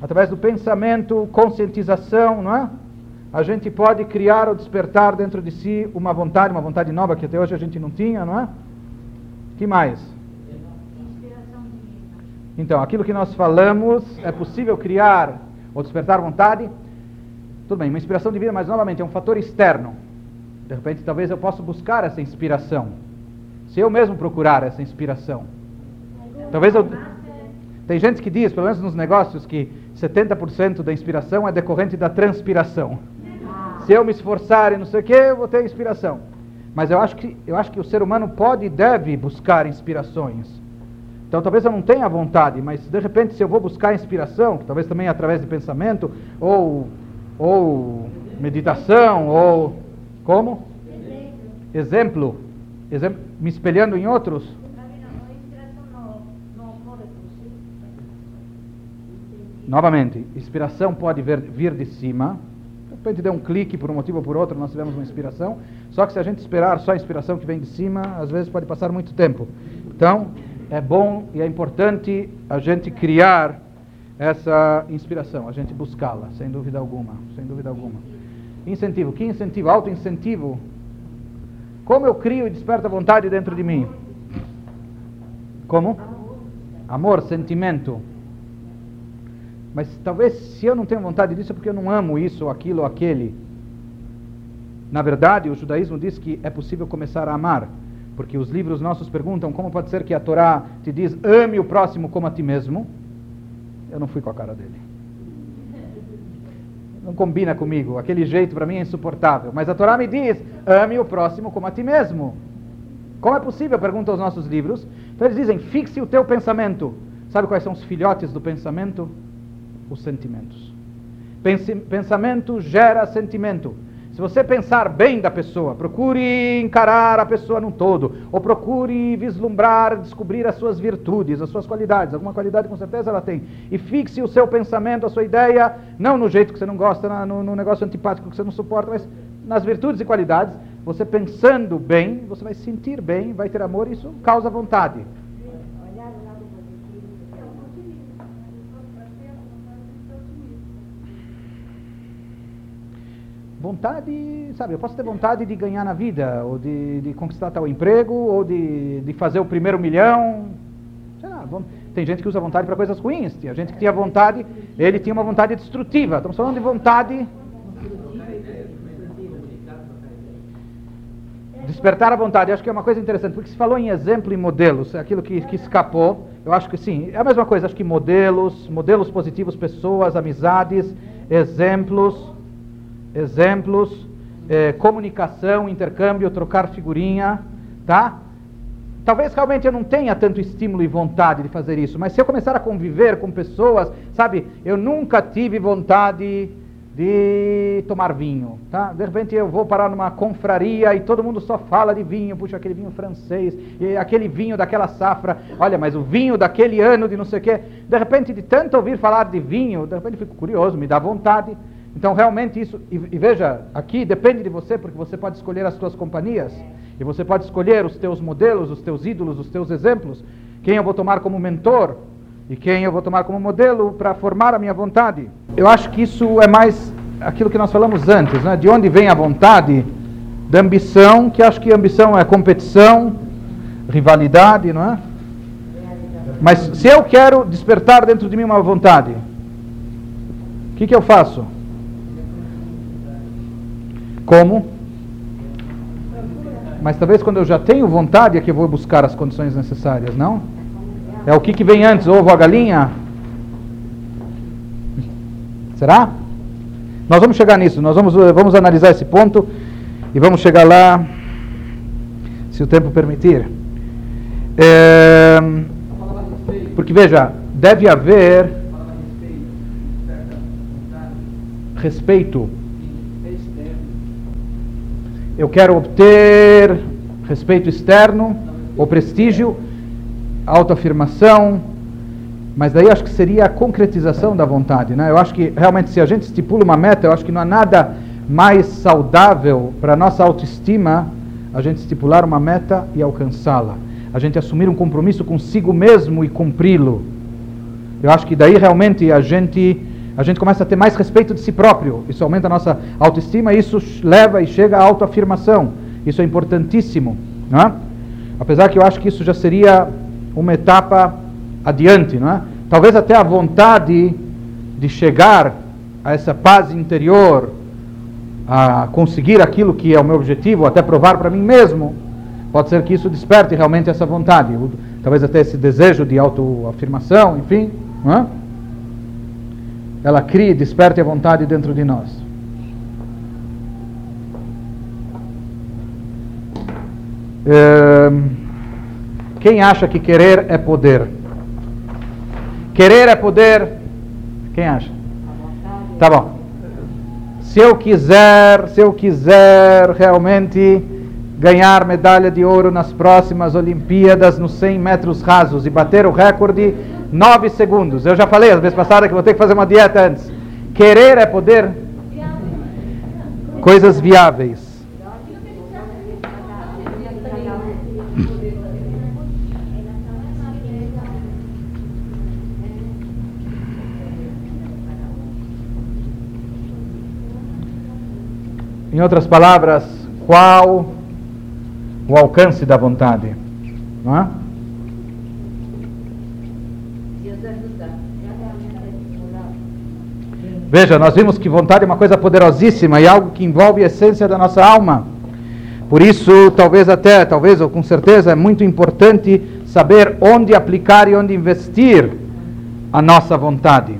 através do pensamento, conscientização, não é? A gente pode criar ou despertar dentro de si uma vontade, uma vontade nova que até hoje a gente não tinha, não é? que mais? Então, aquilo que nós falamos, é possível criar ou despertar vontade? Tudo bem, uma inspiração divina, mas novamente é um fator externo. De repente, talvez eu possa buscar essa inspiração. Se eu mesmo procurar essa inspiração. Talvez eu. Tem gente que diz, pelo menos nos negócios, que 70% da inspiração é decorrente da transpiração se eu me esforçar e não sei o que, eu vou ter inspiração. Mas eu acho, que, eu acho que o ser humano pode e deve buscar inspirações. Então talvez eu não tenha vontade, mas de repente se eu vou buscar inspiração, que talvez também através de pensamento, ou, ou meditação, ou como? Exemplo. Exemplo. Me espelhando em outros. Novamente, inspiração pode vir de cima, repente deu um clique por um motivo ou por outro, nós tivemos uma inspiração. Só que se a gente esperar só a inspiração que vem de cima, às vezes pode passar muito tempo. Então, é bom e é importante a gente criar essa inspiração, a gente buscá-la, sem dúvida alguma, sem dúvida alguma. Incentivo, que incentivo? Auto-incentivo. Como eu crio e desperto a vontade dentro de mim? Como? Amor, sentimento. Mas talvez se eu não tenho vontade disso é porque eu não amo isso, ou aquilo, ou aquele. Na verdade, o judaísmo diz que é possível começar a amar, porque os livros nossos perguntam como pode ser que a Torá te diz ame o próximo como a ti mesmo. Eu não fui com a cara dele. Não combina comigo, aquele jeito para mim é insuportável. Mas a Torá me diz ame o próximo como a ti mesmo. Como é possível? Perguntam os nossos livros. Então eles dizem fixe o teu pensamento. Sabe quais são os filhotes do pensamento? Os sentimentos. Pensamento gera sentimento. Se você pensar bem da pessoa, procure encarar a pessoa num todo, ou procure vislumbrar, descobrir as suas virtudes, as suas qualidades. Alguma qualidade com certeza ela tem. E fixe o seu pensamento, a sua ideia, não no jeito que você não gosta, no, no negócio antipático que você não suporta, mas nas virtudes e qualidades. Você pensando bem, você vai sentir bem, vai ter amor, isso causa vontade. Vontade, sabe, eu posso ter vontade de ganhar na vida, ou de, de conquistar tal emprego, ou de, de fazer o primeiro milhão. Sei lá, tem gente que usa vontade para coisas ruins. Tinha gente que tinha vontade, ele tinha uma vontade destrutiva. Estamos falando de vontade. Despertar a vontade, acho que é uma coisa interessante, porque se falou em exemplo e modelos, é aquilo que, que escapou, eu acho que sim, é a mesma coisa, acho que modelos, modelos positivos, pessoas, amizades, exemplos, exemplos, eh, comunicação, intercâmbio, trocar figurinha, tá? Talvez realmente eu não tenha tanto estímulo e vontade de fazer isso, mas se eu começar a conviver com pessoas, sabe, eu nunca tive vontade de tomar vinho, tá? De repente eu vou parar numa confraria e todo mundo só fala de vinho, puxa, aquele vinho francês, e aquele vinho daquela safra, olha, mas o vinho daquele ano de não sei o quê. De repente, de tanto ouvir falar de vinho, de repente eu fico curioso, me dá vontade. Então, realmente isso, e, e veja, aqui depende de você, porque você pode escolher as suas companhias, e você pode escolher os teus modelos, os teus ídolos, os teus exemplos, quem eu vou tomar como mentor, e quem eu vou tomar como modelo para formar a minha vontade. Eu acho que isso é mais aquilo que nós falamos antes, né? de onde vem a vontade da ambição, que acho que ambição é competição, rivalidade, não é? Mas se eu quero despertar dentro de mim uma vontade, o que, que eu faço? Como? Mas talvez quando eu já tenho vontade é que eu vou buscar as condições necessárias, não? É o que, que vem antes, ovo ou a galinha? Será? Nós vamos chegar nisso, nós vamos, vamos analisar esse ponto e vamos chegar lá, se o tempo permitir. É, porque veja, deve haver respeito. Eu quero obter respeito externo, ou prestígio, autoafirmação, mas daí acho que seria a concretização da vontade. Né? Eu acho que realmente se a gente estipula uma meta, eu acho que não há nada mais saudável para a nossa autoestima a gente estipular uma meta e alcançá-la. A gente assumir um compromisso consigo mesmo e cumpri-lo. Eu acho que daí realmente a gente, a gente começa a ter mais respeito de si próprio. Isso aumenta a nossa autoestima isso leva e chega à autoafirmação. Isso é importantíssimo. Né? Apesar que eu acho que isso já seria uma etapa adiante, não é? Talvez até a vontade de chegar a essa paz interior, a conseguir aquilo que é o meu objetivo, até provar para mim mesmo, pode ser que isso desperte realmente essa vontade, talvez até esse desejo de autoafirmação, enfim, não é? Ela crie, desperte a vontade dentro de nós. É... Quem acha que querer é poder? Querer é poder? Quem acha? Tá bom. Se eu quiser, se eu quiser realmente ganhar medalha de ouro nas próximas Olimpíadas nos 100 metros rasos e bater o recorde 9 segundos. Eu já falei a vez passada que vou ter que fazer uma dieta antes. Querer é poder? Coisas viáveis. Em outras palavras, qual o alcance da vontade? Não é? Veja, nós vimos que vontade é uma coisa poderosíssima e algo que envolve a essência da nossa alma. Por isso, talvez até, talvez ou com certeza, é muito importante saber onde aplicar e onde investir a nossa vontade.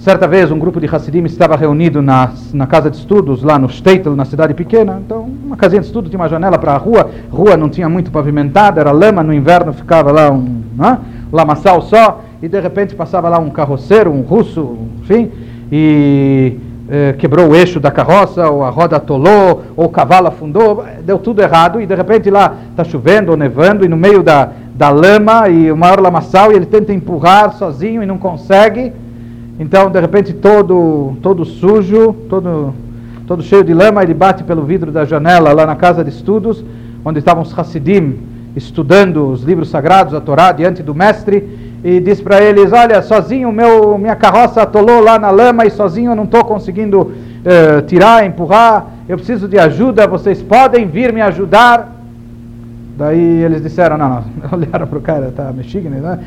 Certa vez um grupo de Hassidim estava reunido na, na casa de estudos, lá no Steitel, na cidade pequena. Então, uma casinha de estudo tinha uma janela para a rua. Rua não tinha muito pavimentada, era lama. No inverno ficava lá um né, lamaçal só. E de repente passava lá um carroceiro, um russo, enfim, e eh, quebrou o eixo da carroça, ou a roda atolou, ou o cavalo afundou. Deu tudo errado. E de repente lá está chovendo ou nevando, e no meio da, da lama, e o maior lamaçal, e ele tenta empurrar sozinho e não consegue. Então, de repente, todo, todo sujo, todo, todo cheio de lama, ele bate pelo vidro da janela lá na casa de estudos, onde estavam os Hassidim estudando os livros sagrados, a Torá, diante do mestre, e diz para eles: Olha, sozinho meu, minha carroça atolou lá na lama e sozinho eu não estou conseguindo uh, tirar, empurrar, eu preciso de ajuda, vocês podem vir me ajudar? Daí eles disseram: Não, não, olharam para o cara, está mexendo, né?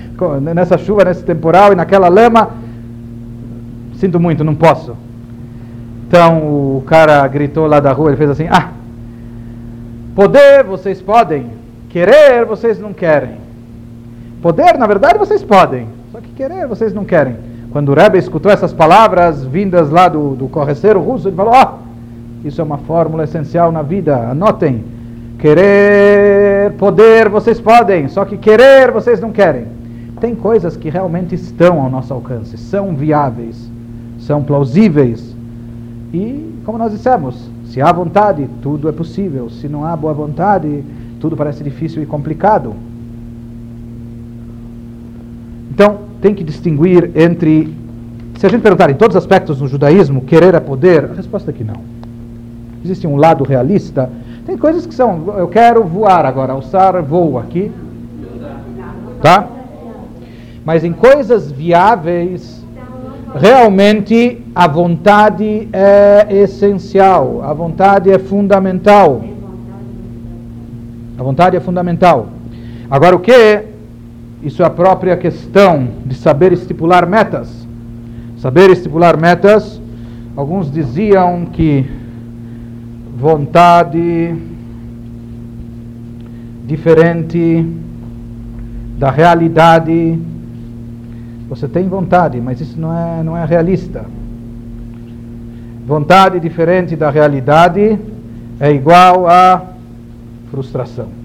nessa chuva, nesse temporal e naquela lama Sinto muito, não posso. Então o cara gritou lá da rua, ele fez assim: Ah, poder vocês podem, querer vocês não querem. Poder, na verdade, vocês podem, só que querer vocês não querem. Quando o Rebbe escutou essas palavras vindas lá do, do correceiro russo, ele falou: Ó, oh, isso é uma fórmula essencial na vida, anotem. Querer, poder, vocês podem, só que querer, vocês não querem. Tem coisas que realmente estão ao nosso alcance, são viáveis, são plausíveis. E, como nós dissemos, se há vontade, tudo é possível. Se não há boa vontade, tudo parece difícil e complicado. Então, tem que distinguir entre. Se a gente perguntar em todos os aspectos do judaísmo, querer é poder, a resposta é que não. Existe um lado realista. Tem coisas que são. Eu quero voar agora, alçar voo aqui. Tá? Mas em coisas viáveis, realmente a vontade é essencial, a vontade é fundamental. A vontade é fundamental. Agora, o que? Isso é a própria questão de saber estipular metas. Saber estipular metas, alguns diziam que vontade diferente da realidade você tem vontade, mas isso não é, não é realista. Vontade diferente da realidade é igual a frustração.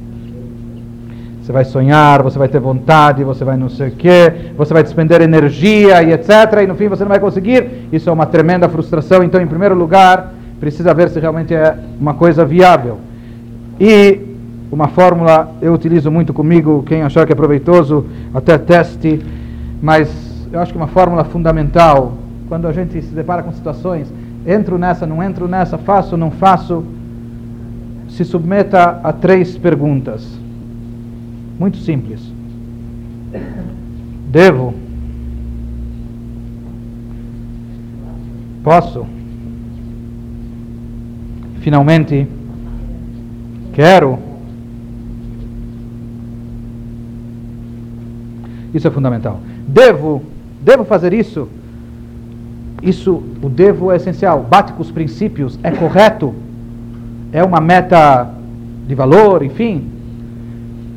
Você vai sonhar, você vai ter vontade, você vai não sei o quê, você vai despender energia e etc. E no fim você não vai conseguir. Isso é uma tremenda frustração. Então, em primeiro lugar, precisa ver se realmente é uma coisa viável. E uma fórmula eu utilizo muito comigo, quem achar que é proveitoso, até teste mas eu acho que uma fórmula fundamental, quando a gente se depara com situações, entro nessa, não entro nessa, faço, não faço, se submeta a três perguntas. Muito simples. Devo? Posso? Finalmente? Quero? Isso é fundamental. Devo, devo fazer isso? Isso, o devo é essencial. Bate com os princípios, é correto, é uma meta de valor, enfim.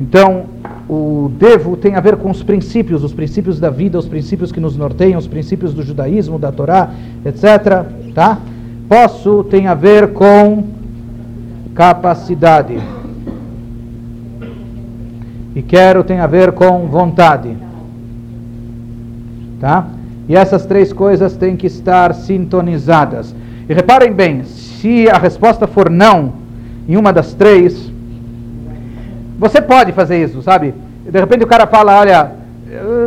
Então, o devo tem a ver com os princípios, os princípios da vida, os princípios que nos norteiam, os princípios do judaísmo, da Torá, etc. Tá? Posso tem a ver com capacidade. E quero tem a ver com vontade. Tá? E essas três coisas têm que estar sintonizadas. E reparem bem, se a resposta for não em uma das três, você pode fazer isso, sabe? De repente o cara fala, olha,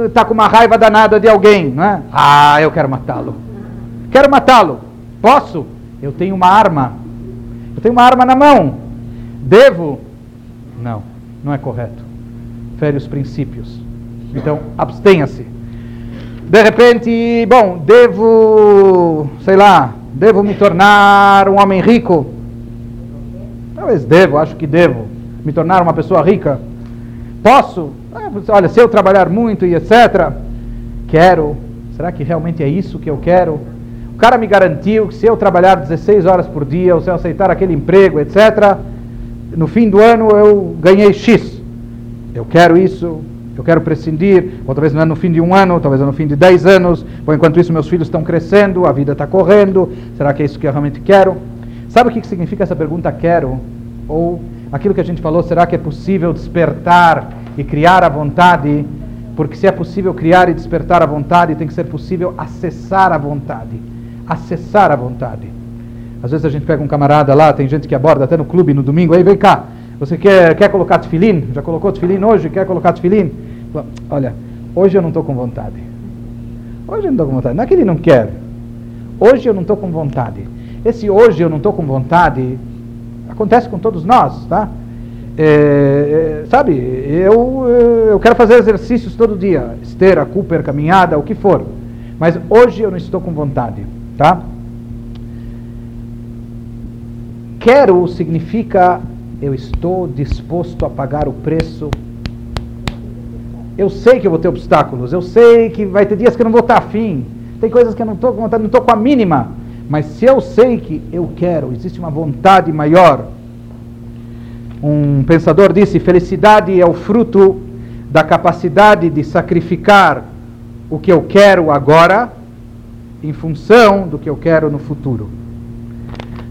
está com uma raiva danada de alguém, não é? Ah, eu quero matá-lo. Quero matá-lo. Posso? Eu tenho uma arma. Eu tenho uma arma na mão. Devo? Não, não é correto. Fere os princípios. Então, abstenha-se. De repente, bom, devo, sei lá, devo me tornar um homem rico? Talvez devo, acho que devo me tornar uma pessoa rica. Posso? Ah, olha, se eu trabalhar muito e etc. Quero. Será que realmente é isso que eu quero? O cara me garantiu que se eu trabalhar 16 horas por dia, ou se eu aceitar aquele emprego, etc., no fim do ano eu ganhei X. Eu quero isso, eu quero prescindir, ou talvez não é no fim de um ano, talvez é no fim de dez anos, ou enquanto isso meus filhos estão crescendo, a vida está correndo, será que é isso que eu realmente quero? Sabe o que significa essa pergunta quero? Ou aquilo que a gente falou, será que é possível despertar e criar a vontade? Porque se é possível criar e despertar a vontade, tem que ser possível acessar a vontade. Acessar a vontade. Às vezes a gente pega um camarada lá, tem gente que aborda até no clube no domingo, aí vem cá, você quer, quer colocar tefilim? Já colocou tefilim hoje? Quer colocar tefilim? Olha, hoje eu não estou com vontade. Hoje eu não estou com vontade. Não é que ele não quer. Hoje eu não estou com vontade. Esse hoje eu não estou com vontade acontece com todos nós, tá? É, é, sabe, eu, eu quero fazer exercícios todo dia, esteira, Cooper, caminhada, o que for. Mas hoje eu não estou com vontade, tá? Quero significa eu estou disposto a pagar o preço. Eu sei que eu vou ter obstáculos, eu sei que vai ter dias que eu não vou estar afim, tem coisas que eu não estou com vontade, não estou com a mínima, mas se eu sei que eu quero, existe uma vontade maior. Um pensador disse: felicidade é o fruto da capacidade de sacrificar o que eu quero agora em função do que eu quero no futuro.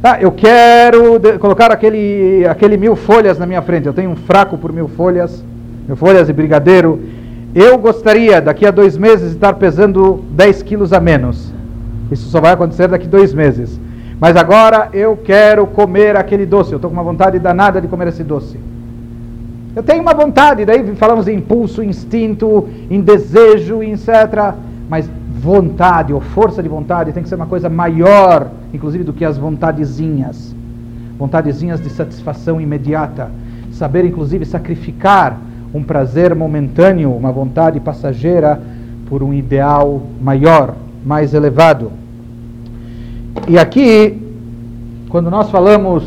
Ah, eu quero colocar aquele, aquele mil folhas na minha frente. Eu tenho um fraco por mil folhas, mil folhas e brigadeiro. Eu gostaria, daqui a dois meses, estar pesando 10 quilos a menos. Isso só vai acontecer daqui dois meses. Mas agora eu quero comer aquele doce. Eu estou com uma vontade danada de comer esse doce. Eu tenho uma vontade, daí falamos em impulso, instinto, em desejo, etc. Mas vontade ou força de vontade tem que ser uma coisa maior, inclusive, do que as vontadezinhas. Vontadezinhas de satisfação imediata. Saber, inclusive, sacrificar um prazer momentâneo, uma vontade passageira, por um ideal maior, mais elevado. E aqui, quando nós falamos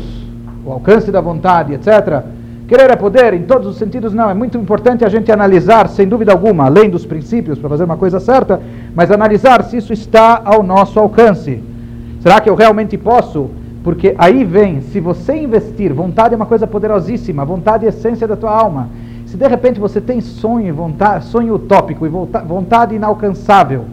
o alcance da vontade, etc., Querer é poder em todos os sentidos, não. É muito importante a gente analisar, sem dúvida alguma, além dos princípios para fazer uma coisa certa, mas analisar se isso está ao nosso alcance. Será que eu realmente posso? Porque aí vem, se você investir, vontade é uma coisa poderosíssima, vontade é a essência da tua alma. Se de repente você tem sonho, vontade, sonho utópico e vontade inalcançável,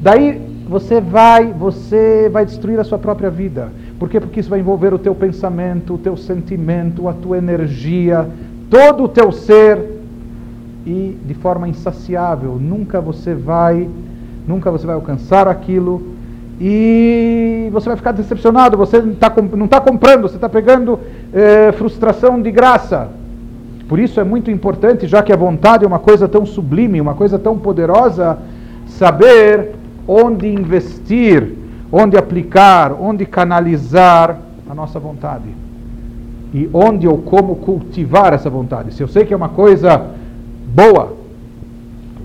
daí você vai, você vai destruir a sua própria vida. Por quê? Porque isso vai envolver o teu pensamento, o teu sentimento, a tua energia, todo o teu ser e de forma insaciável. Nunca você vai, nunca você vai alcançar aquilo e você vai ficar decepcionado. Você não está não tá comprando, você está pegando é, frustração de graça. Por isso é muito importante, já que a vontade é uma coisa tão sublime, uma coisa tão poderosa, saber onde investir onde aplicar, onde canalizar a nossa vontade. E onde ou como cultivar essa vontade. Se eu sei que é uma coisa boa,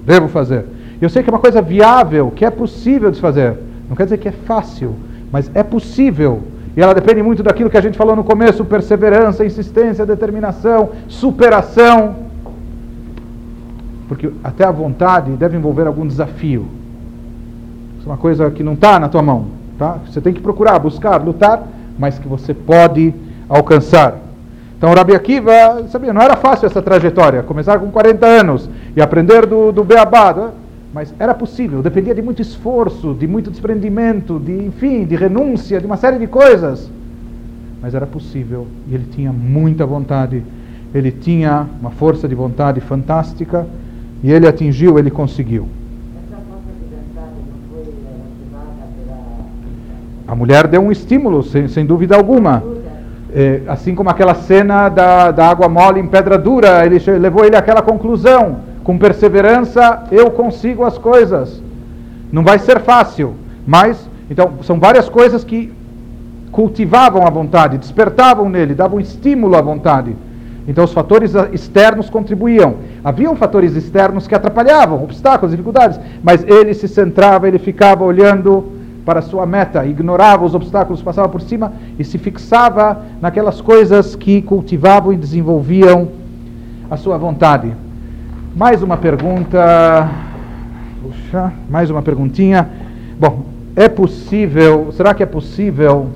devo fazer. Eu sei que é uma coisa viável, que é possível de fazer. Não quer dizer que é fácil, mas é possível. E ela depende muito daquilo que a gente falou no começo: perseverança, insistência, determinação, superação. Porque até a vontade deve envolver algum desafio. Uma coisa que não está na tua mão. Tá? Você tem que procurar, buscar, lutar, mas que você pode alcançar. Então, Rabi Akiva, sabia, não era fácil essa trajetória, começar com 40 anos e aprender do, do Beabá, né? mas era possível, dependia de muito esforço, de muito desprendimento, de, enfim, de renúncia, de uma série de coisas. Mas era possível e ele tinha muita vontade, ele tinha uma força de vontade fantástica e ele atingiu, ele conseguiu. A mulher deu um estímulo, sem, sem dúvida alguma. É, assim como aquela cena da, da água mole em pedra dura, ele levou ele àquela conclusão. Com perseverança eu consigo as coisas. Não vai ser fácil, mas então são várias coisas que cultivavam a vontade, despertavam nele, davam estímulo à vontade. Então os fatores externos contribuíam. Haviam fatores externos que atrapalhavam, obstáculos, dificuldades, mas ele se centrava, ele ficava olhando para sua meta, ignorava os obstáculos, passava por cima e se fixava naquelas coisas que cultivavam e desenvolviam a sua vontade. Mais uma pergunta. Puxa, mais uma perguntinha. Bom, é possível, será que é possível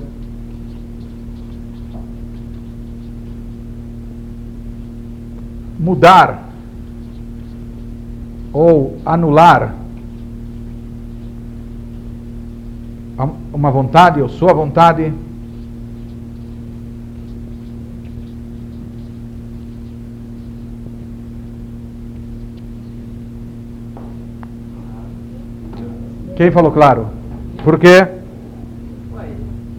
mudar ou anular uma vontade ou sua vontade. Quem falou claro? Por quê? Ué,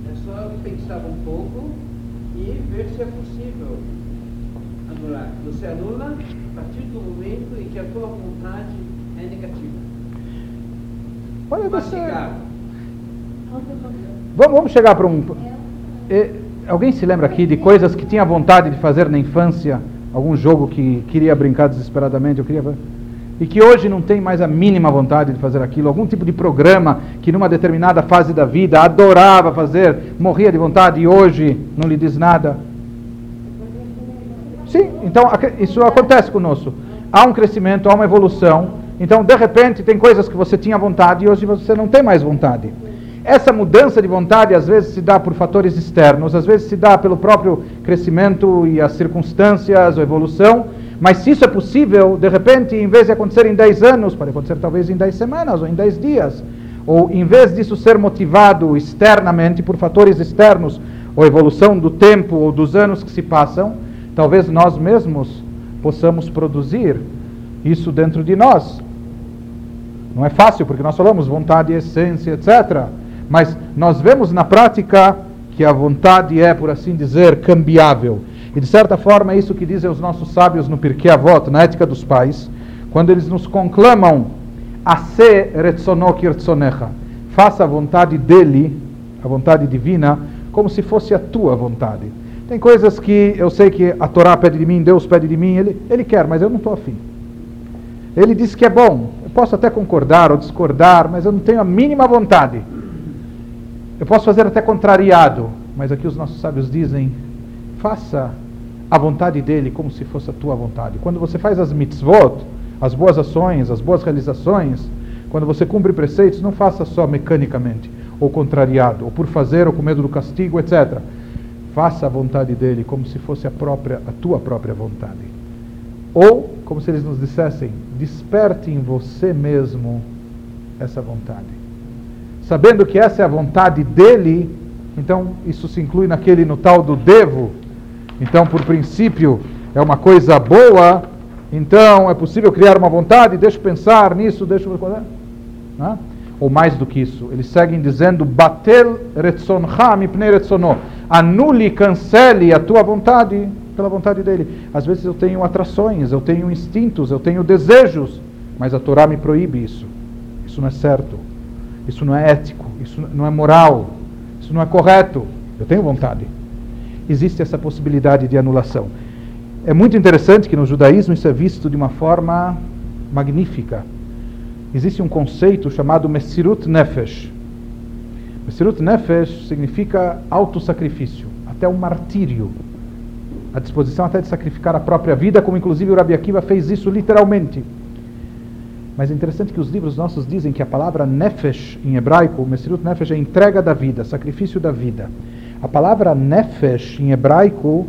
é só pensar um pouco e ver se é possível anular. Você anula a partir do momento em que a tua vontade é negativa. Olha, você... Vamos, vamos chegar para um. Alguém se lembra aqui de coisas que tinha vontade de fazer na infância? Algum jogo que queria brincar desesperadamente? Eu queria e que hoje não tem mais a mínima vontade de fazer aquilo, algum tipo de programa que numa determinada fase da vida adorava fazer, morria de vontade e hoje não lhe diz nada. Sim, então isso acontece conosco. Há um crescimento, há uma evolução. Então, de repente, tem coisas que você tinha vontade e hoje você não tem mais vontade. Essa mudança de vontade às vezes se dá por fatores externos, às vezes se dá pelo próprio crescimento e as circunstâncias, a evolução, Mas se isso é possível, de repente, em vez de acontecer em 10 anos, pode acontecer talvez em 10 semanas ou em 10 dias, ou em vez disso ser motivado externamente por fatores externos, ou evolução do tempo ou dos anos que se passam, talvez nós mesmos possamos produzir isso dentro de nós. Não é fácil, porque nós falamos vontade, essência, etc. Mas nós vemos na prática que a vontade é, por assim dizer, cambiável. E de certa forma é isso que dizem os nossos sábios no Pirkei Avot, na Ética dos Pais, quando eles nos conclamam a se retzono kirtzonecha. Faça a vontade dele, a vontade divina, como se fosse a tua vontade. Tem coisas que eu sei que a Torá pede de mim, Deus pede de mim, ele, ele quer, mas eu não estou afim. Ele diz que é bom, eu posso até concordar ou discordar, mas eu não tenho a mínima vontade. Eu posso fazer até contrariado, mas aqui os nossos sábios dizem: faça a vontade dele como se fosse a tua vontade. Quando você faz as mitzvot, as boas ações, as boas realizações, quando você cumpre preceitos, não faça só mecanicamente, ou contrariado, ou por fazer, ou com medo do castigo, etc. Faça a vontade dele como se fosse a, própria, a tua própria vontade. Ou, como se eles nos dissessem, desperte em você mesmo essa vontade sabendo que essa é a vontade dele, então isso se inclui naquele no tal do devo. Então, por princípio, é uma coisa boa, então é possível criar uma vontade, deixa eu pensar nisso, deixa eu né? Ou mais do que isso, eles seguem dizendo: Batel retzoncha mipnei retzono. Anule, cancele a tua vontade pela vontade dele. Às vezes eu tenho atrações, eu tenho instintos, eu tenho desejos, mas a Torá me proíbe isso. Isso não é certo. Isso não é ético, isso não é moral, isso não é correto. Eu tenho vontade. Existe essa possibilidade de anulação. É muito interessante que no judaísmo isso é visto de uma forma magnífica. Existe um conceito chamado Messirut Nefesh. Messirut Nefesh significa autossacrifício, até o martírio. A disposição até de sacrificar a própria vida, como inclusive o Rabi Akiva fez isso literalmente. Mas é interessante que os livros nossos dizem que a palavra nefesh em hebraico, Messirut Nefesh, é entrega da vida, sacrifício da vida. A palavra nefesh em hebraico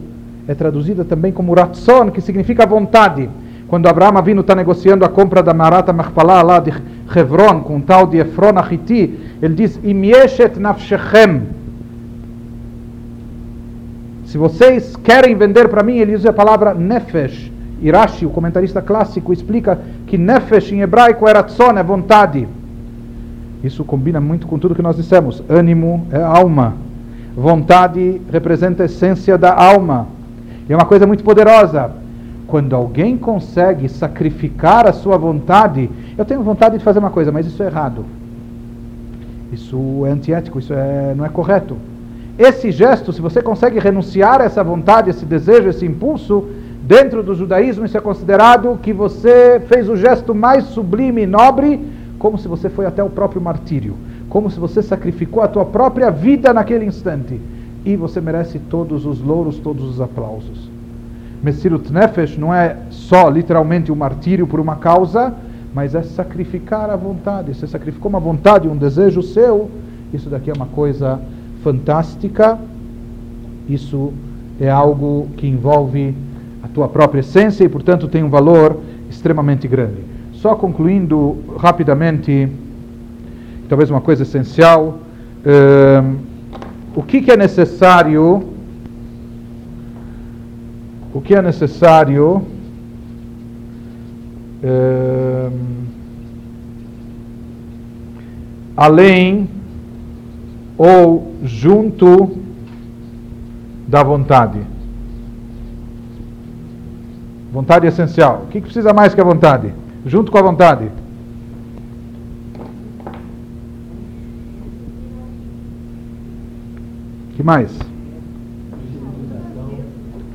é traduzida também como ratzon, que significa vontade. Quando Abraão Avinu está negociando a compra da Marata Machpalah lá de Hebron com o tal de Efron Achiti, ele diz, Imieshet nafshechem. Se vocês querem vender para mim, ele usa a palavra nefesh. Irashi, o comentarista clássico, explica que nefesh em hebraico era tzon, é vontade. Isso combina muito com tudo que nós dissemos. Ânimo é alma. Vontade representa a essência da alma. E é uma coisa muito poderosa. Quando alguém consegue sacrificar a sua vontade, eu tenho vontade de fazer uma coisa, mas isso é errado. Isso é antiético, isso é, não é correto. Esse gesto, se você consegue renunciar a essa vontade, esse desejo, esse impulso, Dentro do judaísmo, isso é considerado que você fez o gesto mais sublime e nobre, como se você foi até o próprio martírio, como se você sacrificou a tua própria vida naquele instante. E você merece todos os louros, todos os aplausos. Messirut Nefesh não é só literalmente o um martírio por uma causa, mas é sacrificar a vontade. Você sacrificou uma vontade, um desejo seu. Isso daqui é uma coisa fantástica. Isso é algo que envolve tua própria essência e, portanto, tem um valor extremamente grande. Só concluindo rapidamente, talvez uma coisa essencial, uh, o que, que, é necessário, o que é necessário uh, além ou junto da vontade. Vontade essencial. O que, que precisa mais que a vontade? Junto com a vontade. Que mais?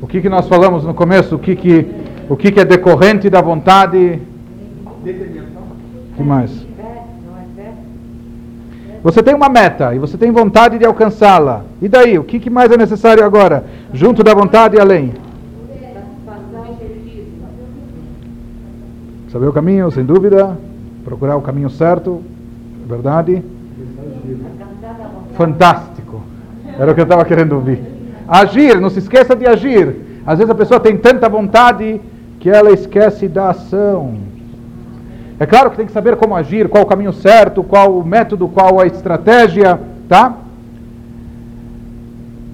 O que, que nós falamos no começo? O que, que, o que, que é decorrente da vontade? Que mais? Você tem uma meta e você tem vontade de alcançá-la. E daí? O que, que mais é necessário agora? Junto da vontade e além? Saber o caminho, sem dúvida. Procurar o caminho certo, verdade. Fantástico. Era o que eu estava querendo ouvir. Agir, não se esqueça de agir. Às vezes a pessoa tem tanta vontade, que ela esquece da ação. É claro que tem que saber como agir, qual o caminho certo, qual o método, qual a estratégia, tá?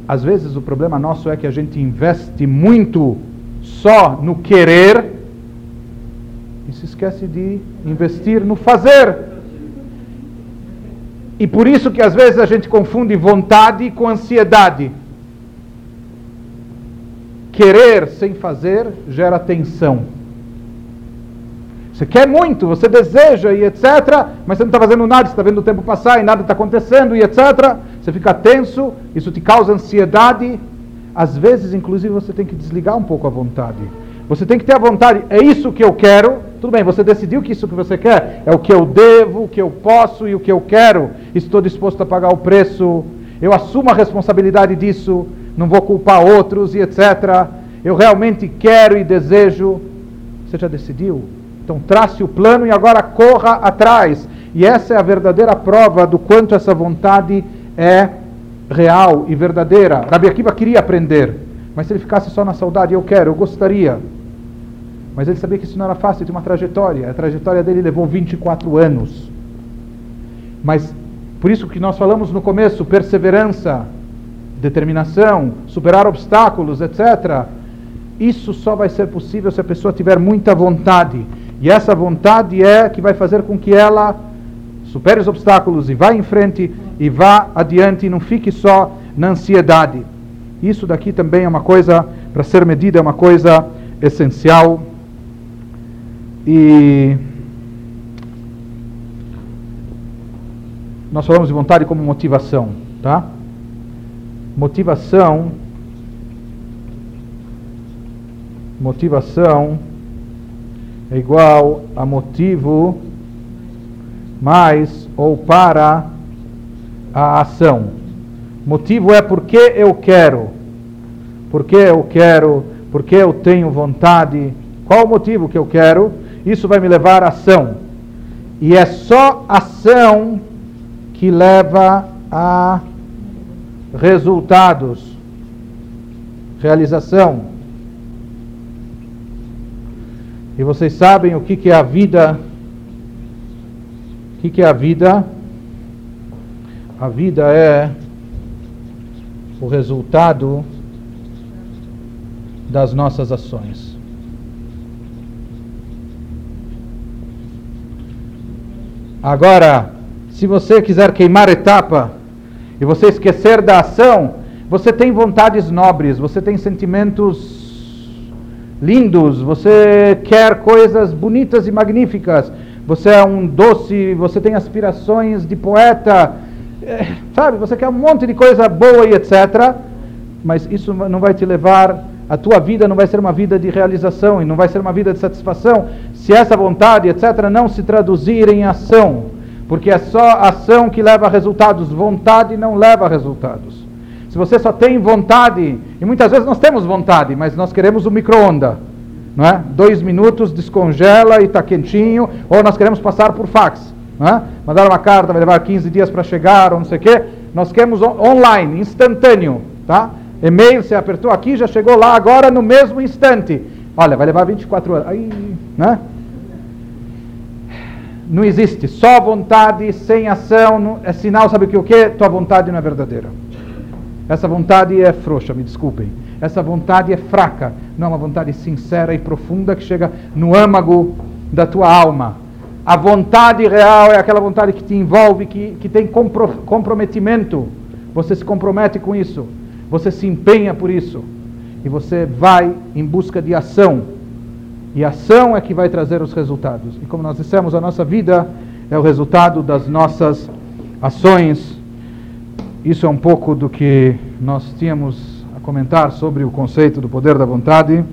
Às vezes o problema nosso é que a gente investe muito só no querer se esquece de investir no fazer. E por isso que às vezes a gente confunde vontade com ansiedade. Querer sem fazer gera tensão. Você quer muito, você deseja e etc., mas você não está fazendo nada, você está vendo o tempo passar e nada está acontecendo e etc. Você fica tenso, isso te causa ansiedade. Às vezes, inclusive, você tem que desligar um pouco a vontade. Você tem que ter a vontade, é isso que eu quero. Tudo bem, você decidiu que isso que você quer é o que eu devo, o que eu posso e o que eu quero. Estou disposto a pagar o preço. Eu assumo a responsabilidade disso. Não vou culpar outros e etc. Eu realmente quero e desejo. Você já decidiu? Então trace o plano e agora corra atrás. E essa é a verdadeira prova do quanto essa vontade é real e verdadeira. Rabi Akiva queria aprender, mas se ele ficasse só na saudade, eu quero, eu gostaria. Mas ele sabia que isso não era fácil, tinha uma trajetória. A trajetória dele levou 24 anos. Mas por isso que nós falamos no começo, perseverança, determinação, superar obstáculos, etc. Isso só vai ser possível se a pessoa tiver muita vontade. E essa vontade é que vai fazer com que ela supere os obstáculos e vá em frente e vá adiante e não fique só na ansiedade. Isso daqui também é uma coisa, para ser medida, é uma coisa essencial. E nós falamos de vontade como motivação, tá? Motivação motivação é igual a motivo mais ou para a ação. Motivo é porque eu quero. Porque eu quero, porque eu tenho vontade. Qual o motivo que eu quero? Isso vai me levar à ação. E é só ação que leva a resultados, realização. E vocês sabem o que, que é a vida? O que, que é a vida? A vida é o resultado das nossas ações. Agora, se você quiser queimar etapa e você esquecer da ação, você tem vontades nobres, você tem sentimentos lindos, você quer coisas bonitas e magníficas, você é um doce, você tem aspirações de poeta, é, sabe? Você quer um monte de coisa boa e etc. Mas isso não vai te levar, a tua vida não vai ser uma vida de realização e não vai ser uma vida de satisfação se essa vontade, etc., não se traduzir em ação. Porque é só ação que leva a resultados, vontade não leva a resultados. Se você só tem vontade, e muitas vezes nós temos vontade, mas nós queremos o micro-onda. Não é? Dois minutos, descongela e está quentinho, ou nós queremos passar por fax. Não é? Mandar uma carta, vai levar 15 dias para chegar, ou não sei o quê. Nós queremos online, instantâneo. Tá? E-mail, você apertou aqui, já chegou lá agora no mesmo instante. Olha, vai levar 24 horas. Aí, né? Não existe. Só vontade, sem ação, é sinal, sabe o que? Tua vontade não é verdadeira. Essa vontade é frouxa, me desculpem. Essa vontade é fraca, não é uma vontade sincera e profunda que chega no âmago da tua alma. A vontade real é aquela vontade que te envolve, que, que tem compro, comprometimento. Você se compromete com isso, você se empenha por isso, e você vai em busca de ação. E ação é que vai trazer os resultados. E como nós dissemos, a nossa vida é o resultado das nossas ações isso é um pouco do que nós tínhamos a comentar sobre o conceito do poder da vontade.